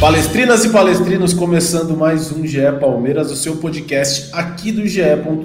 Palestrinas e palestrinos, começando mais um GE Palmeiras, o seu podcast aqui do GE.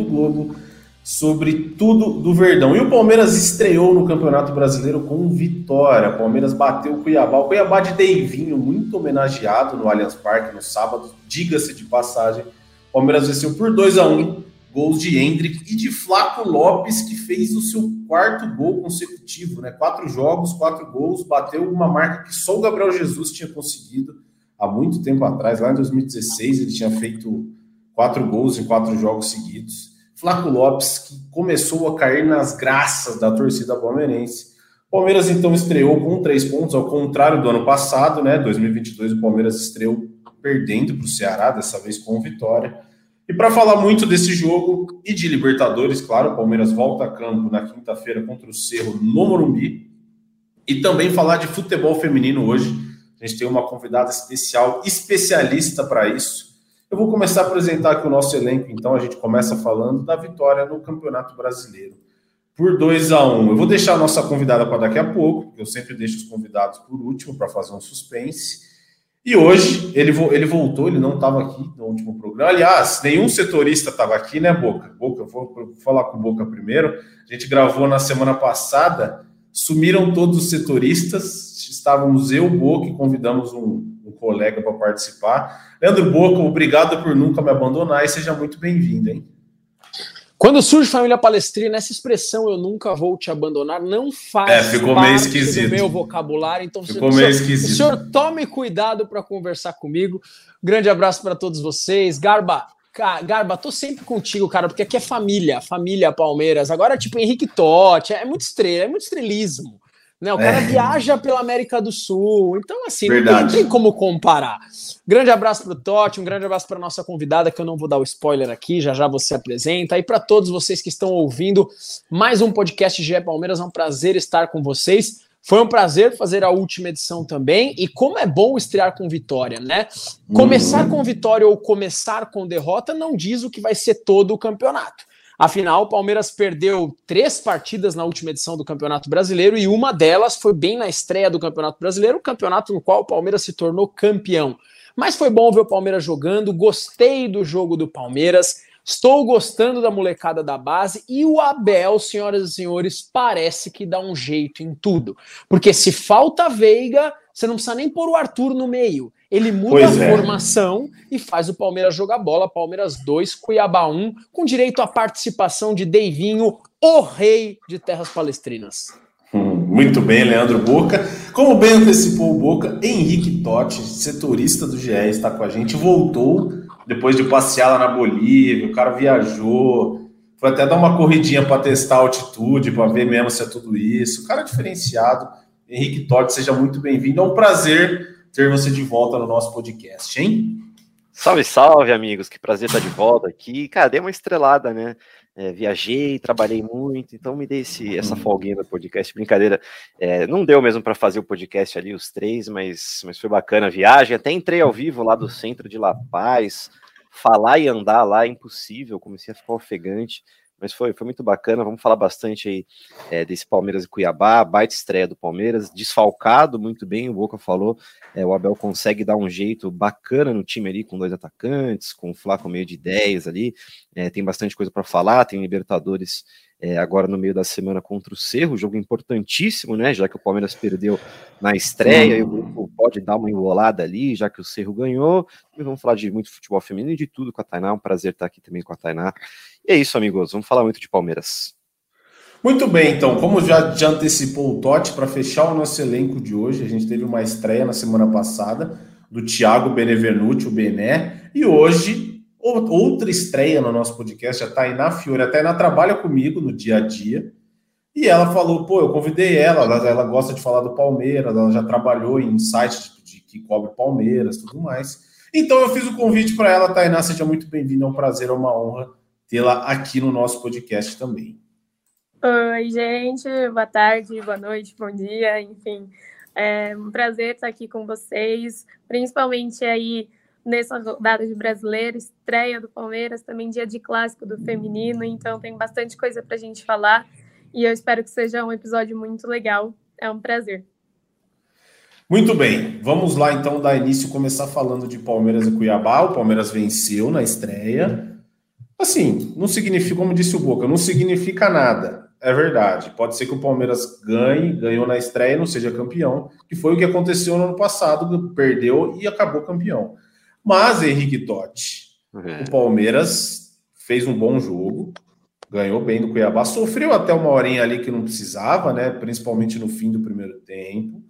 Globo sobre tudo do Verdão. E o Palmeiras estreou no Campeonato Brasileiro com vitória. O Palmeiras bateu o Cuiabá. O Cuiabá de Deivinho, muito homenageado no Allianz Parque no sábado, diga-se de passagem. O Palmeiras venceu por 2 a 1 gols de Hendrick e de Flaco Lopes, que fez o seu quarto gol consecutivo, né? Quatro jogos, quatro gols, bateu uma marca que só o Gabriel Jesus tinha conseguido há muito tempo atrás, lá em 2016, ele tinha feito quatro gols em quatro jogos seguidos. Flaco Lopes, que começou a cair nas graças da torcida palmeirense. Palmeiras então estreou com três pontos, ao contrário do ano passado, né? 2022, o Palmeiras estreou perdendo para o Ceará, dessa vez com vitória. E para falar muito desse jogo e de Libertadores, claro, o Palmeiras volta a campo na quinta-feira contra o Cerro no Morumbi. E também falar de futebol feminino hoje a gente tem uma convidada especial, especialista para isso. Eu vou começar a apresentar aqui o nosso elenco, então. A gente começa falando da vitória no Campeonato Brasileiro por 2 a 1 um. Eu vou deixar a nossa convidada para daqui a pouco, porque eu sempre deixo os convidados por último para fazer um suspense. E hoje ele, ele voltou, ele não estava aqui no último programa. Aliás, nenhum setorista estava aqui, né, Boca? Boca, eu vou falar com o Boca primeiro. A gente gravou na semana passada, sumiram todos os setoristas, estávamos eu, Boca, e convidamos um, um colega para participar. Leandro Boca, obrigado por nunca me abandonar e seja muito bem-vindo, hein? Quando surge família palestrina, essa expressão eu nunca vou te abandonar não faz é, ficou meio esquisito. do meu vocabulário. Então, ficou meio esquisito. o senhor tome cuidado para conversar comigo. Grande abraço para todos vocês. Garba, Garba, tô sempre contigo, cara, porque aqui é família, família Palmeiras. Agora, tipo, Henrique Totti, é muito estrela, é muito estrelismo. Né? O cara é. viaja pela América do Sul. Então, assim, não tem, não tem, como comparar. Grande abraço para o Totti, um grande abraço para nossa convidada, que eu não vou dar o spoiler aqui, já já você apresenta. E para todos vocês que estão ouvindo mais um podcast GE Palmeiras, é um prazer estar com vocês. Foi um prazer fazer a última edição também. E como é bom estrear com vitória, né? Começar com vitória ou começar com derrota não diz o que vai ser todo o campeonato. Afinal, o Palmeiras perdeu três partidas na última edição do Campeonato Brasileiro e uma delas foi bem na estreia do Campeonato Brasileiro, o campeonato no qual o Palmeiras se tornou campeão. Mas foi bom ver o Palmeiras jogando, gostei do jogo do Palmeiras, estou gostando da molecada da base e o Abel, senhoras e senhores, parece que dá um jeito em tudo. Porque se falta Veiga, você não precisa nem pôr o Arthur no meio. Ele muda pois a é. formação e faz o Palmeiras jogar bola. Palmeiras 2, Cuiabá 1, um, com direito à participação de Deivinho, o rei de terras palestrinas. Hum, muito bem, Leandro Boca. Como bem antecipou o Boca, Henrique Totti, setorista do GE, está com a gente. Voltou depois de passear lá na Bolívia. O cara viajou, foi até dar uma corridinha para testar a altitude, para ver mesmo se é tudo isso. O cara é diferenciado. Henrique Totti, seja muito bem-vindo. É um prazer ter você de volta no nosso podcast, hein? Salve, salve, amigos. Que prazer estar de volta aqui. Cara, dei uma estrelada, né? É, viajei, trabalhei muito, então me dei esse, essa uhum. folguinha no podcast. Brincadeira, é, não deu mesmo para fazer o podcast ali, os três, mas, mas foi bacana a viagem. Até entrei ao vivo lá do centro de La Paz. Falar e andar lá é impossível, comecei a ficar ofegante. Mas foi, foi muito bacana. Vamos falar bastante aí é, desse Palmeiras e Cuiabá, baita estreia do Palmeiras, desfalcado muito bem, o Boca falou. É, o Abel consegue dar um jeito bacana no time ali, com dois atacantes, com o Flaco meio de 10 ali. É, tem bastante coisa para falar, tem Libertadores é, agora no meio da semana contra o Cerro, jogo importantíssimo, né? Já que o Palmeiras perdeu na estreia, e o grupo pode dar uma enrolada ali, já que o Cerro ganhou. E vamos falar de muito futebol feminino e de tudo com a Tainá. É um prazer estar aqui também com a Tainá. E é isso, amigos. Vamos falar muito de Palmeiras. Muito bem, então, como já, já antecipou o Totti, para fechar o nosso elenco de hoje, a gente teve uma estreia na semana passada do Thiago Benevenuti, o Bené, e hoje outra estreia no nosso podcast, a Tainá Fiore. A Tainá trabalha comigo no dia a dia. E ela falou, pô, eu convidei ela, ela, ela gosta de falar do Palmeiras, ela já trabalhou em sites de de que cobre Palmeiras, tudo mais. Então eu fiz o convite para ela, Tainá, seja muito bem-vinda, é um prazer, é uma honra tê-la aqui no nosso podcast também. Oi, gente, boa tarde, boa noite, bom dia, enfim. É um prazer estar aqui com vocês, principalmente aí nessa rodada de brasileiro, estreia do Palmeiras, também dia de clássico do feminino, então tem bastante coisa para a gente falar e eu espero que seja um episódio muito legal. É um prazer. Muito bem, vamos lá então dar início, começar falando de Palmeiras e Cuiabá. O Palmeiras venceu na estreia. Assim, não significa, como disse o Boca, não significa nada. É verdade. Pode ser que o Palmeiras ganhe, ganhou na estreia e não seja campeão, que foi o que aconteceu no ano passado, perdeu e acabou campeão. Mas, Henrique Totti, uhum. o Palmeiras fez um bom jogo, ganhou bem do Cuiabá, sofreu até uma horinha ali que não precisava, né? Principalmente no fim do primeiro tempo.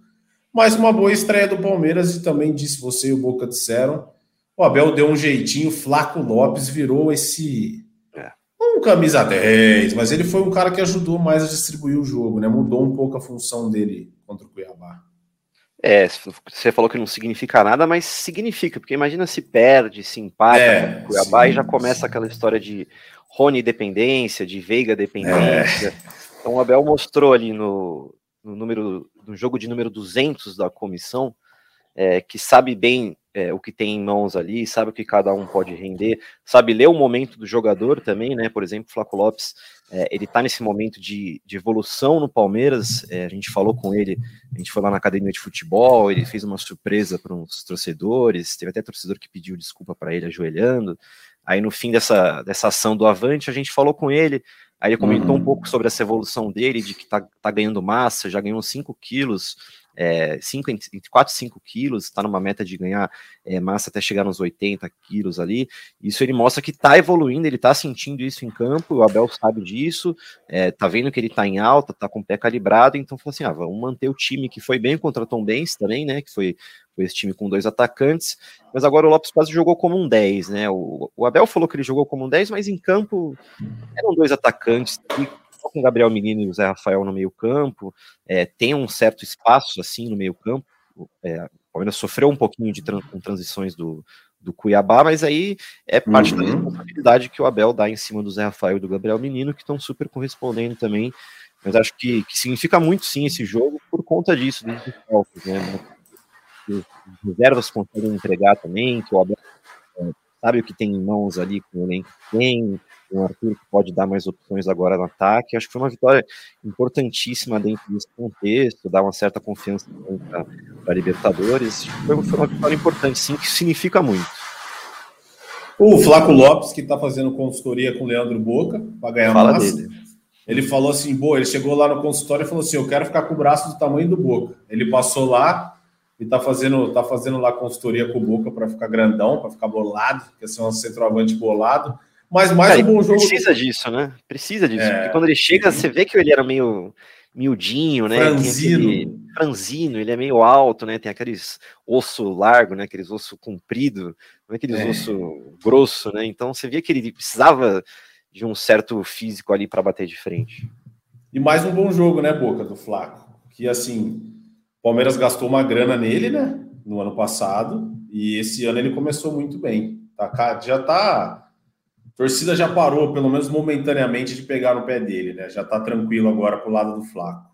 Mas uma boa estreia do Palmeiras e também disse você e o Boca disseram. O Abel deu um jeitinho, Flaco Lopes virou esse. É. Um camisa 10, mas ele foi um cara que ajudou mais a distribuir o jogo, né? Mudou um pouco a função dele contra o Cuiabá. É, você falou que não significa nada, mas significa, porque imagina se perde, se empata é, com Cuiabá sim, e já começa sim. aquela história de Rony dependência, de Veiga dependência. É. Então o Abel mostrou ali no, no, número, no jogo de número 200 da comissão, é, que sabe bem é, o que tem em mãos ali, sabe o que cada um pode render, sabe ler o momento do jogador também, né? Por exemplo, o Flaco Lopes, é, ele tá nesse momento de, de evolução no Palmeiras. É, a gente falou com ele, a gente foi lá na academia de futebol, ele fez uma surpresa para uns torcedores, teve até torcedor que pediu desculpa para ele ajoelhando. Aí no fim dessa, dessa ação do Avante, a gente falou com ele, aí ele comentou uhum. um pouco sobre essa evolução dele, de que tá, tá ganhando massa, já ganhou 5 quilos é, cinco, entre 4 e 5 quilos, está numa meta de ganhar é, massa até chegar nos 80 quilos ali. Isso ele mostra que está evoluindo, ele está sentindo isso em campo, o Abel sabe disso, é, tá vendo que ele está em alta, está com o pé calibrado, então falou assim: ah, vamos manter o time que foi bem contra Tom Benz também, né? Que foi, foi esse time com dois atacantes, mas agora o Lopes quase jogou como um 10, né? O, o Abel falou que ele jogou como um 10, mas em campo eram dois atacantes que com o Gabriel Menino e o Zé Rafael no meio campo, é, tem um certo espaço assim no meio campo, é, o Palmeiras sofreu um pouquinho de com transições do, do Cuiabá, mas aí é parte uhum. da responsabilidade que o Abel dá em cima do Zé Rafael e do Gabriel Menino, que estão super correspondendo também, mas acho que, que significa muito sim esse jogo por conta disso, dos desfalques, né, que reservas conseguem entregar também, que o Abel é, sabe o que tem em mãos ali com o elenco que tem, um Arthur que pode dar mais opções agora no ataque. Acho que foi uma vitória importantíssima dentro desse contexto, dar uma certa confiança para a Libertadores. Foi, foi uma vitória importante, sim, que significa muito. O Flaco Lopes, que está fazendo consultoria com o Leandro Boca para ganhar Fala massa. Dele. Ele falou assim: boa, ele chegou lá no consultório e falou assim: Eu quero ficar com o braço do tamanho do Boca. Ele passou lá e tá fazendo, tá fazendo lá consultoria com o Boca para ficar grandão, para ficar bolado, quer ser um centroavante bolado. Mas mais Cara, um bom jogo. Precisa disso, né? Precisa disso. É... Porque quando ele chega, você vê que ele era meio miudinho, né? Franzino. Aquele, franzino, ele é meio alto, né? Tem aqueles osso largo, né? Aqueles osso comprido, não é aqueles é. osso grosso, né? Então você via que ele precisava de um certo físico ali para bater de frente. E mais um bom jogo, né, Boca, do Flaco? Que assim, o Palmeiras gastou uma grana nele, né? No ano passado, e esse ano ele começou muito bem. Tá, já tá torcida já parou, pelo menos momentaneamente, de pegar no pé dele, né? Já tá tranquilo agora pro lado do Flaco.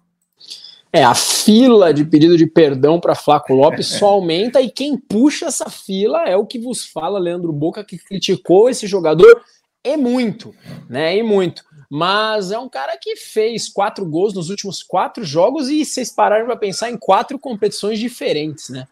É, a fila de pedido de perdão para Flaco Lopes só aumenta e quem puxa essa fila é o que vos fala, Leandro Boca, que criticou esse jogador é muito, né? E muito. Mas é um cara que fez quatro gols nos últimos quatro jogos e vocês pararam para pensar em quatro competições diferentes, né?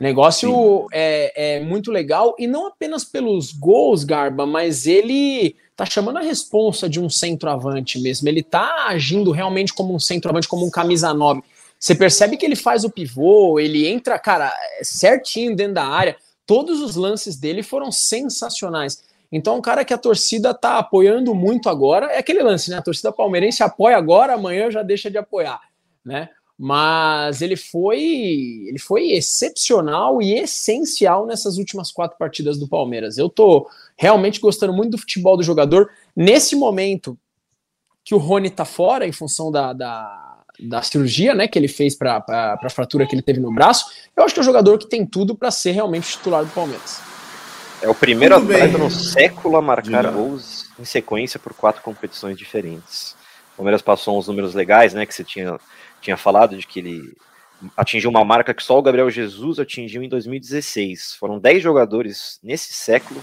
Negócio é, é, muito legal e não apenas pelos gols, Garba, mas ele tá chamando a responsa de um centroavante mesmo. Ele tá agindo realmente como um centroavante, como um camisa 9. Você percebe que ele faz o pivô, ele entra, cara, certinho dentro da área. Todos os lances dele foram sensacionais. Então, um cara que a torcida tá apoiando muito agora é aquele lance, né? A torcida palmeirense apoia agora, amanhã já deixa de apoiar, né? Mas ele foi ele foi excepcional e essencial nessas últimas quatro partidas do Palmeiras. Eu tô realmente gostando muito do futebol do jogador nesse momento que o Rony tá fora em função da, da, da cirurgia, né, que ele fez para a fratura que ele teve no braço. Eu acho que é um jogador que tem tudo para ser realmente titular do Palmeiras. É o primeiro Tudo atleta bem. no século a marcar Diga. gols em sequência por quatro competições diferentes. O Palmeiras passou uns números legais, né? Que você tinha, tinha falado de que ele atingiu uma marca que só o Gabriel Jesus atingiu em 2016. Foram dez jogadores nesse século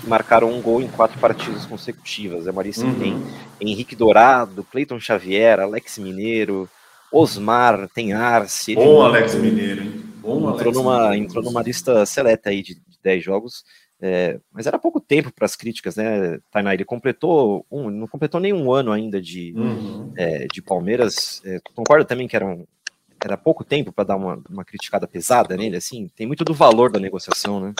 que marcaram um gol em quatro partidas consecutivas. É Marisa uhum. tem Henrique Dourado, Cleiton Xavier, Alex Mineiro, Osmar, tem Arce. Bom Alex Mineiro, hein? Bom entrou, Alex numa, Mineiro. entrou numa lista seleta aí de, de 10 jogos. É, mas era pouco tempo para as críticas, né, Tainá? Ele completou um, não completou nenhum ano ainda de, uhum. é, de Palmeiras. É, concordo também que era, um, era pouco tempo para dar uma, uma criticada pesada nele, assim. Tem muito do valor da negociação, né?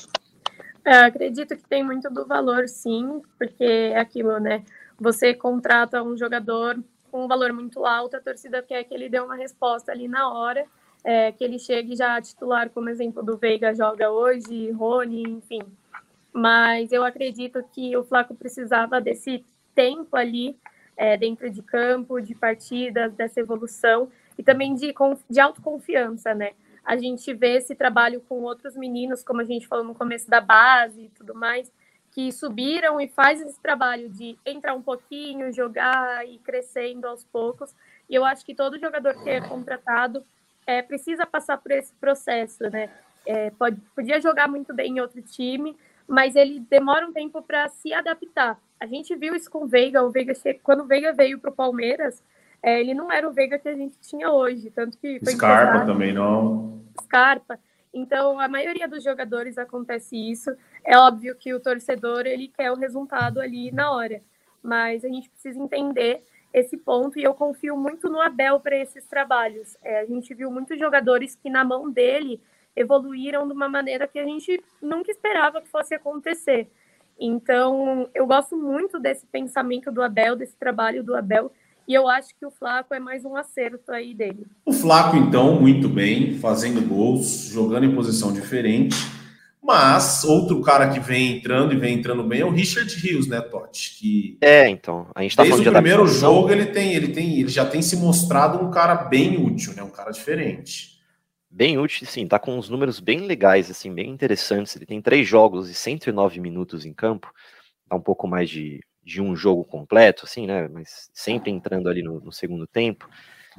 É, acredito que tem muito do valor, sim, porque é aquilo, né? Você contrata um jogador com um valor muito alto, a torcida quer que ele dê uma resposta ali na hora, é, que ele chegue já a titular, como exemplo do Veiga joga hoje, Rony, enfim mas eu acredito que o Flaco precisava desse tempo ali é, dentro de campo, de partidas, dessa evolução e também de, de autoconfiança, né? A gente vê esse trabalho com outros meninos, como a gente falou no começo da base e tudo mais, que subiram e faz esse trabalho de entrar um pouquinho, jogar e crescendo aos poucos. E eu acho que todo jogador que é contratado é, precisa passar por esse processo, né? É, pode, podia jogar muito bem em outro time, mas ele demora um tempo para se adaptar. A gente viu isso com o Veiga, o Veiga quando o Veiga veio para o Palmeiras, é, ele não era o Veiga que a gente tinha hoje, tanto que foi Scarpa também não. Scarpa. Então, a maioria dos jogadores acontece isso. É óbvio que o torcedor ele quer o resultado ali na hora, mas a gente precisa entender esse ponto e eu confio muito no Abel para esses trabalhos. É, a gente viu muitos jogadores que na mão dele evoluíram de uma maneira que a gente nunca esperava que fosse acontecer. Então, eu gosto muito desse pensamento do Abel, desse trabalho do Abel, e eu acho que o Flaco é mais um acerto aí dele. O Flaco, então, muito bem, fazendo gols, jogando em posição diferente. Mas outro cara que vem entrando e vem entrando bem é o Richard Rios, né, Totti? Que é, então. A gente tá desde o primeiro jogo ele tem, ele tem, ele já tem se mostrado um cara bem útil, né? Um cara diferente bem útil, sim, tá com uns números bem legais, assim, bem interessantes. Ele tem três jogos e 109 minutos em campo, tá um pouco mais de, de um jogo completo, assim, né? Mas sempre entrando ali no, no segundo tempo.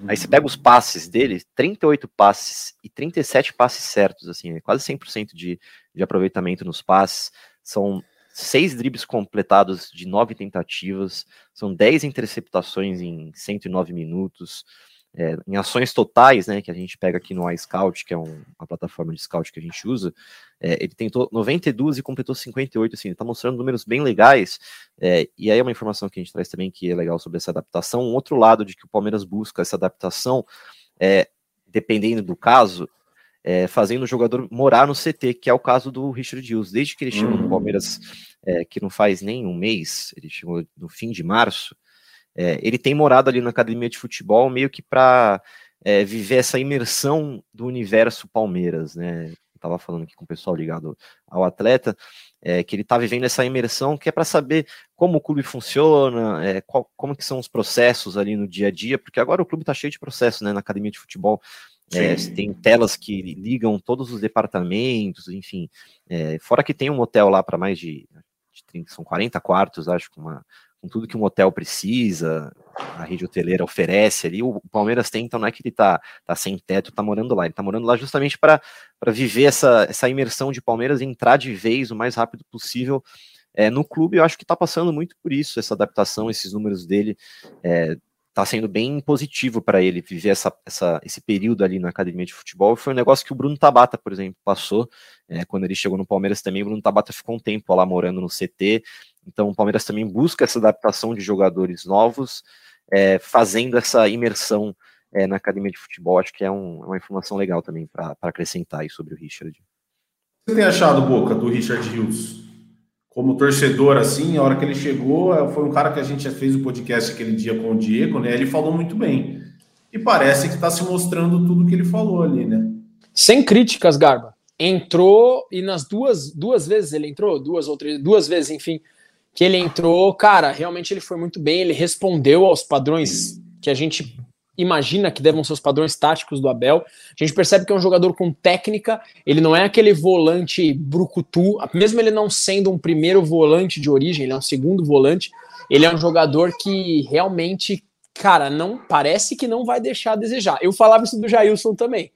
Aí você pega os passes dele, 38 passes e 37 passes certos, assim, é quase 100% de, de aproveitamento nos passes. São seis dribles completados de nove tentativas, são 10 interceptações em 109 minutos é, em ações totais, né, que a gente pega aqui no iScout, que é um, uma plataforma de scout que a gente usa, é, ele tentou 92 e completou 58, assim, ele está mostrando números bem legais, é, e aí é uma informação que a gente traz também que é legal sobre essa adaptação, um outro lado de que o Palmeiras busca essa adaptação, é, dependendo do caso, é, fazendo o jogador morar no CT, que é o caso do Richard Hughes, desde que ele chegou uhum. no Palmeiras, é, que não faz nem um mês, ele chegou no fim de março, é, ele tem morado ali na academia de futebol meio que para é, viver essa imersão do universo Palmeiras, né? Eu tava falando aqui com o pessoal ligado ao atleta, é, que ele está vivendo essa imersão que é para saber como o clube funciona, é, qual, como que são os processos ali no dia a dia, porque agora o clube está cheio de processos, né? Na academia de futebol. É, tem telas que ligam todos os departamentos, enfim. É, fora que tem um hotel lá para mais de, de 30, são 40 quartos, acho, com uma, com tudo que um hotel precisa, a rede hoteleira oferece ali, o Palmeiras tem, então não é que ele tá, tá sem teto, tá morando lá, ele tá morando lá justamente para viver essa, essa imersão de Palmeiras e entrar de vez o mais rápido possível é, no clube, eu acho que tá passando muito por isso, essa adaptação, esses números dele, é, tá sendo bem positivo para ele viver essa, essa, esse período ali na academia de futebol. Foi um negócio que o Bruno Tabata, por exemplo, passou é, quando ele chegou no Palmeiras também. O Bruno Tabata ficou um tempo lá morando no CT, então o Palmeiras também busca essa adaptação de jogadores novos, é, fazendo essa imersão é, na academia de futebol. Acho que é um, é uma informação legal também para acrescentar aí sobre o Richard. Você tem achado, Boca, do Richard Hughes? Como torcedor, assim, a hora que ele chegou, é, foi um cara que a gente já fez o podcast aquele dia com o Diego, né? Ele falou muito bem. E parece que está se mostrando tudo que ele falou ali, né? Sem críticas, Garba. Entrou e nas duas, duas vezes ele entrou, duas ou três, duas vezes, enfim, que ele entrou, cara, realmente ele foi muito bem, ele respondeu aos padrões que a gente imagina que devem ser os padrões táticos do Abel. A gente percebe que é um jogador com técnica, ele não é aquele volante brucutu, mesmo ele não sendo um primeiro volante de origem, ele é um segundo volante, ele é um jogador que realmente, cara, não parece que não vai deixar a desejar. Eu falava isso do Jailson também,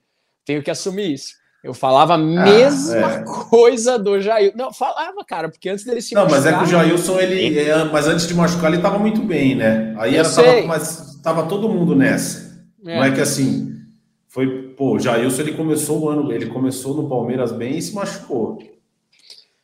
tenho que assumir isso. Eu falava a mesma ah, é. coisa do Jair. Não, falava, cara, porque antes dele se Não, machucar, mas é que o Jailson, ele. É, mas antes de machucar, ele tava muito bem, né? Aí era, tava, mas tava todo mundo nessa. É. Não é que assim. Foi, pô, o Jailson ele começou o ano, ele começou no Palmeiras bem e se machucou.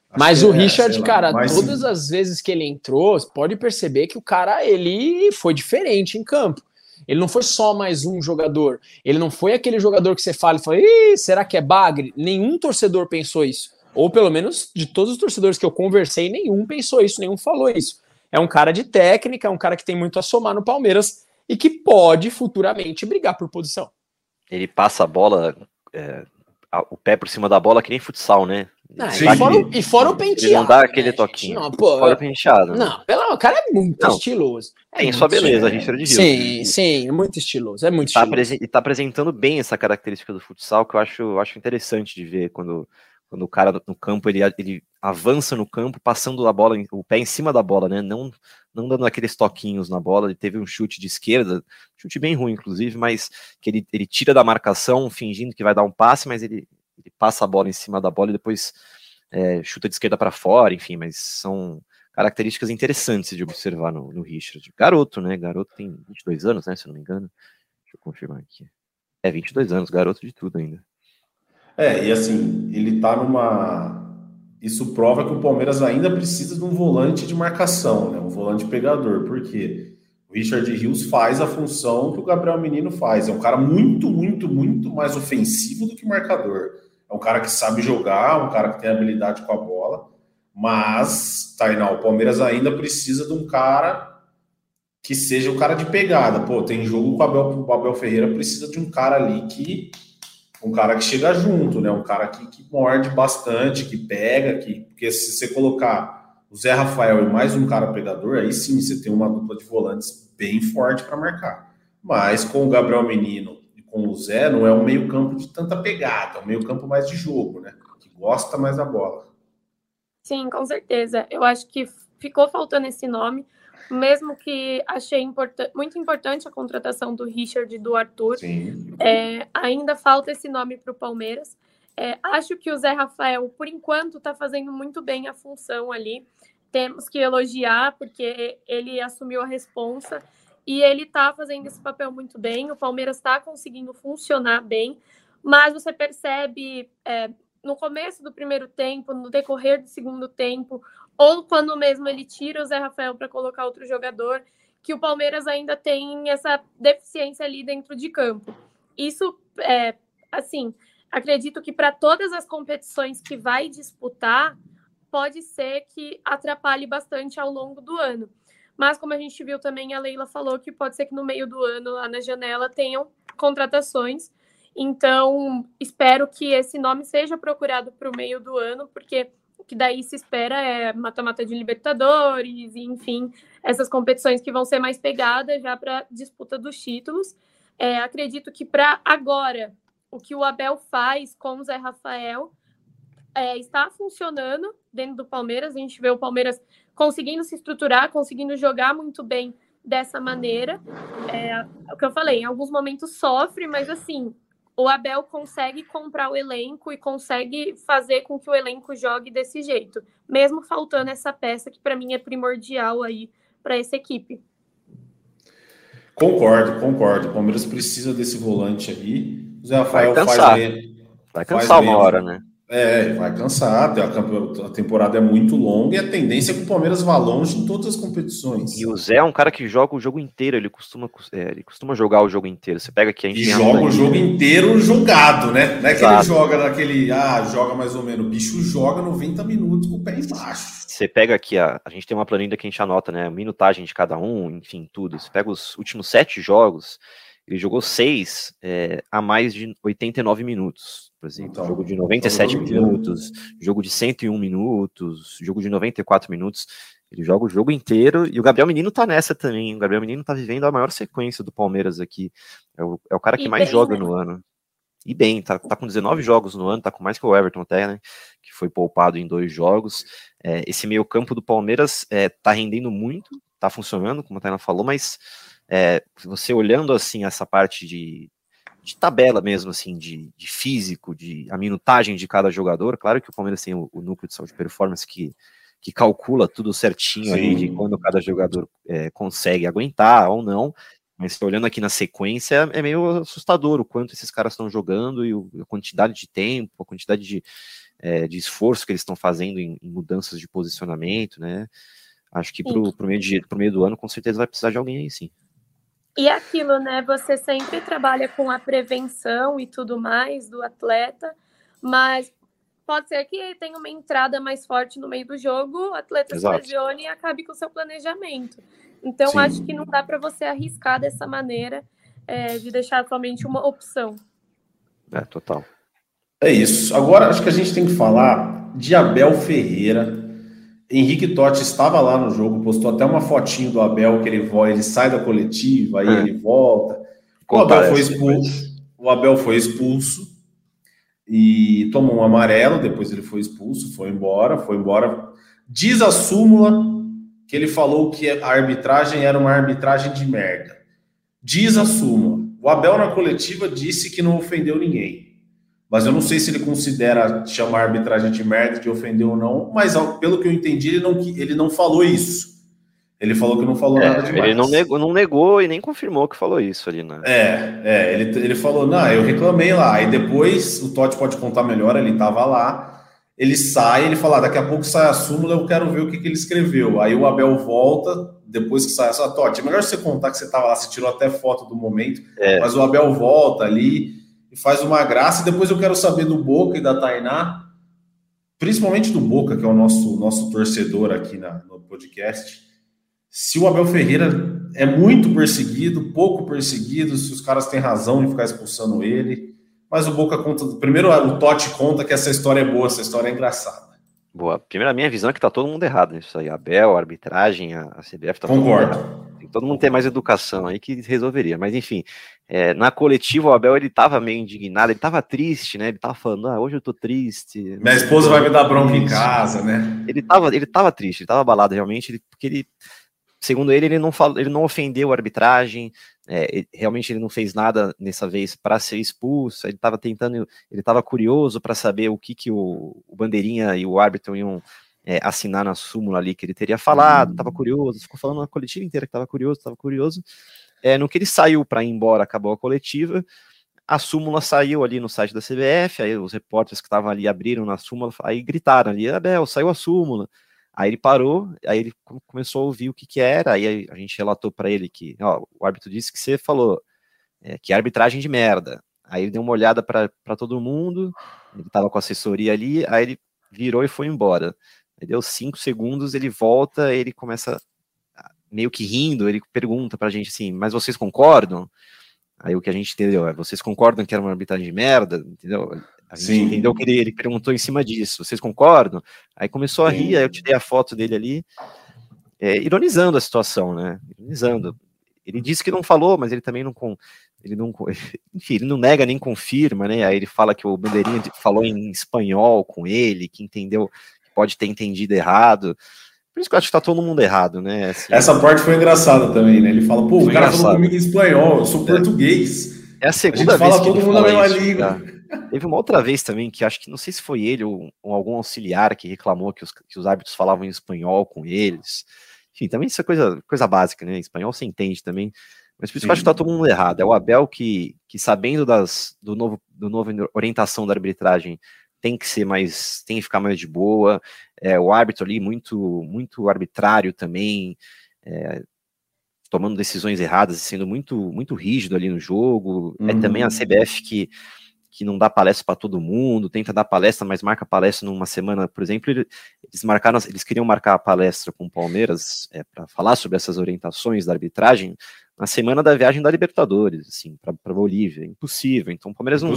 Acho mas o é, Richard, cara, todas sim. as vezes que ele entrou, pode perceber que o cara ele foi diferente em campo. Ele não foi só mais um jogador. Ele não foi aquele jogador que você fala e fala, será que é bagre? Nenhum torcedor pensou isso. Ou pelo menos de todos os torcedores que eu conversei, nenhum pensou isso, nenhum falou isso. É um cara de técnica, é um cara que tem muito a somar no Palmeiras e que pode futuramente brigar por posição. Ele passa a bola, é, o pé por cima da bola que nem futsal, né? Não, e, fora o, e fora o penteado. Ele não dá aquele né, toquinho. Não, pô, fora o penteado. Né? Não, pela, o cara é muito não, estiloso. É tem sua beleza, a gente de Rio. Sim, sim, é muito estiloso. É muito tá estiloso. E tá apresentando bem essa característica do futsal que eu acho, acho interessante de ver quando, quando o cara no campo ele, ele avança no campo, passando a bola, o pé em cima da bola, né? Não, não dando aqueles toquinhos na bola. Ele teve um chute de esquerda, chute bem ruim, inclusive, mas que ele, ele tira da marcação, fingindo que vai dar um passe, mas ele, ele passa a bola em cima da bola e depois é, chuta de esquerda para fora, enfim, mas são características interessantes de observar no, no Richard. Garoto, né? Garoto tem 22 anos, né? Se eu não me engano. Deixa eu confirmar aqui. É, 22 anos, garoto de tudo ainda. É, e assim, ele tá numa. Isso prova que o Palmeiras ainda precisa de um volante de marcação, né? Um volante pegador, porque o Richard Rios faz a função que o Gabriel Menino faz. É um cara muito, muito, muito mais ofensivo do que marcador. É um cara que sabe jogar, um cara que tem habilidade com a bola. Mas, Tainá, o Palmeiras ainda precisa de um cara que seja o cara de pegada. Pô, tem jogo com o Abel, o Abel Ferreira precisa de um cara ali que. Um cara que chega junto, né? Um cara que, que morde bastante, que pega, que. Porque se você colocar o Zé Rafael e mais um cara pegador, aí sim você tem uma dupla de volantes bem forte para marcar. Mas com o Gabriel Menino com o Zé não é um meio-campo de tanta pegada, é um meio-campo mais de jogo, né? Que gosta mais da bola. Sim, com certeza. Eu acho que ficou faltando esse nome, mesmo que achei importan muito importante a contratação do Richard e do Arthur. Sim. É, ainda falta esse nome para o Palmeiras. É, acho que o Zé Rafael, por enquanto, está fazendo muito bem a função ali. Temos que elogiar, porque ele assumiu a responsa e ele está fazendo esse papel muito bem. O Palmeiras está conseguindo funcionar bem, mas você percebe é, no começo do primeiro tempo, no decorrer do segundo tempo, ou quando mesmo ele tira o Zé Rafael para colocar outro jogador, que o Palmeiras ainda tem essa deficiência ali dentro de campo. Isso é assim. Acredito que para todas as competições que vai disputar, pode ser que atrapalhe bastante ao longo do ano. Mas, como a gente viu também, a Leila falou que pode ser que no meio do ano, lá na janela, tenham contratações. Então, espero que esse nome seja procurado para o meio do ano, porque o que daí se espera é mata-mata de Libertadores, enfim, essas competições que vão ser mais pegadas já para disputa dos títulos. É, acredito que para agora, o que o Abel faz com o Zé Rafael é, está funcionando dentro do Palmeiras. A gente vê o Palmeiras conseguindo se estruturar, conseguindo jogar muito bem dessa maneira. É, o que eu falei, em alguns momentos sofre, mas assim, o Abel consegue comprar o elenco e consegue fazer com que o elenco jogue desse jeito, mesmo faltando essa peça que para mim é primordial aí para essa equipe. Concordo, concordo. O Palmeiras precisa desse volante ali. O Zé Rafael vai cansar. faz. Vai cansar uma hora, né? É, vai cansar, a temporada é muito longa e a tendência é que o Palmeiras vá longe em todas as competições. E o Zé é um cara que joga o jogo inteiro, ele costuma, é, ele costuma jogar o jogo inteiro. Você pega aqui a gente. E joga o jogo inteiro jogado, né? Não é que ele joga naquele. Ah, joga mais ou menos. O bicho joga 90 minutos com o pé embaixo. Você pega aqui, a, a gente tem uma planilha que a gente anota, né? Minutagem de cada um, enfim, tudo. Você pega os últimos sete jogos, ele jogou seis é, a mais de 89 minutos por exemplo. Então, jogo de 97 então, minutos, jogo de 101 minutos, jogo de 94 minutos. Ele joga o jogo inteiro e o Gabriel Menino tá nessa também. O Gabriel Menino tá vivendo a maior sequência do Palmeiras aqui. É o, é o cara que e mais bem, joga né? no ano. E bem, tá, tá com 19 jogos no ano, tá com mais que o Everton até, né? Que foi poupado em dois jogos. É, esse meio campo do Palmeiras é, tá rendendo muito, tá funcionando, como a Tainá falou, mas é, você olhando assim essa parte de, de tabela mesmo, assim, de, de, físico, de a minutagem de cada jogador, claro que o Palmeiras tem o, o núcleo de saúde performance que que calcula tudo certinho Sim. ali de quando cada jogador é, consegue aguentar ou não. Mas olhando aqui na sequência, é meio assustador o quanto esses caras estão jogando e a quantidade de tempo, a quantidade de, é, de esforço que eles estão fazendo em, em, mudanças de posicionamento, né? Acho que para o meio, meio do ano, com certeza vai precisar de alguém aí, sim. E aquilo, né? Você sempre trabalha com a prevenção e tudo mais do atleta, mas pode ser que tenha uma entrada mais forte no meio do jogo, o atleta Exato. se lesione e acabe com o seu planejamento. Então, Sim. acho que não dá para você arriscar dessa maneira é, de deixar somente uma opção. É, total. É isso. Agora, acho que a gente tem que falar de Abel Ferreira. Henrique Totti estava lá no jogo, postou até uma fotinho do Abel que ele, ele sai da coletiva, aí é. ele volta. O Abel foi expulso. O Abel foi expulso e tomou um amarelo, depois ele foi expulso, foi embora, foi embora. Diz a súmula que ele falou que a arbitragem era uma arbitragem de merda. Diz a súmula. O Abel na coletiva disse que não ofendeu ninguém. Mas eu não sei se ele considera chamar a arbitragem de merda, de ofender ou não, mas pelo que eu entendi, ele não, ele não falou isso. Ele falou que não falou é, nada demais. Ele não negou, não negou e nem confirmou que falou isso ali, né? É, é ele, ele falou, não, eu reclamei lá. Aí depois, o Totti pode contar melhor, ele tava lá, ele sai, ele fala, ah, daqui a pouco sai a súmula, eu quero ver o que, que ele escreveu. Aí o Abel volta, depois que sai a súmula, Totti, é melhor você contar que você tava lá, você tirou até foto do momento, é. mas o Abel volta ali e faz uma graça, e depois eu quero saber do Boca e da Tainá, principalmente do Boca, que é o nosso, nosso torcedor aqui na, no podcast, se o Abel Ferreira é muito perseguido, pouco perseguido, se os caras têm razão em ficar expulsando ele. Mas o Boca conta. Primeiro, o Totti conta que essa história é boa, essa história é engraçada. Boa. Primeiro, a minha visão é que tá todo mundo errado nisso aí. A Abel, a arbitragem, a CBF, tá Concordo. todo mundo Tem todo mundo ter mais educação aí que resolveria. Mas enfim, é, na coletiva o Abel ele tava meio indignado, ele tava triste, né? Ele tava falando, ah, hoje eu tô triste. Minha esposa vai me dar bronca em casa, né? Ele tava, ele tava triste, ele tava abalado realmente, ele, porque ele Segundo ele, ele não, falou, ele não ofendeu a arbitragem, é, realmente ele não fez nada nessa vez para ser expulso, ele estava tentando, ele estava curioso para saber o que, que o, o, Bandeirinha e o árbitro iam é, assinar na súmula ali que ele teria falado, estava uhum. curioso, ficou falando a coletiva inteira que estava curioso, estava curioso. É, no que ele saiu para ir embora, acabou a coletiva, a súmula saiu ali no site da CBF, aí os repórteres que estavam ali abriram na súmula, aí gritaram ali, Abel, saiu a súmula. Aí ele parou, aí ele começou a ouvir o que, que era, aí a gente relatou para ele que, ó, o árbitro disse que você falou é, que é arbitragem de merda. Aí ele deu uma olhada para todo mundo, ele estava com assessoria ali, aí ele virou e foi embora. Aí deu cinco segundos, ele volta, ele começa meio que rindo, ele pergunta para a gente assim, mas vocês concordam? Aí o que a gente entendeu é, vocês concordam que era uma arbitragem de merda? Entendeu? A gente Sim. entendeu que ele, ele, perguntou em cima disso. Vocês concordam? Aí começou a rir, aí eu tirei a foto dele ali, é, ironizando a situação, né? Ironizando. Ele disse que não falou, mas ele também não. Ele não enfim, ele não nega nem confirma, né? Aí ele fala que o Bandeirinha falou em espanhol com ele, que entendeu, pode ter entendido errado. Por isso que eu acho que tá todo mundo errado, né? Assim, Essa parte foi engraçada também, né? Ele fala, pô, o cara engraçado. falou comigo em espanhol, eu sou é. português. É a segunda a vez fala que todo mundo a mesma língua. Teve uma outra vez também que acho que não sei se foi ele ou, ou algum auxiliar que reclamou que os, que os árbitros falavam em espanhol com eles. Enfim, também isso é coisa, coisa básica, né? Em espanhol você entende também. Mas por isso que eu acho que tá todo mundo errado. É o Abel que, que sabendo das, do novo, do novo orientação da arbitragem, tem que ser mais, tem que ficar mais de boa. É, o árbitro ali muito, muito arbitrário também, é, tomando decisões erradas e sendo muito, muito rígido ali no jogo. Uhum. É também a uhum. CBF que que não dá palestra para todo mundo, tenta dar palestra, mas marca palestra numa semana, por exemplo, eles marcaram, eles queriam marcar a palestra com o Palmeiras é, para falar sobre essas orientações da arbitragem na semana da viagem da Libertadores, assim, para Bolívia, impossível. Então o Palmeiras não,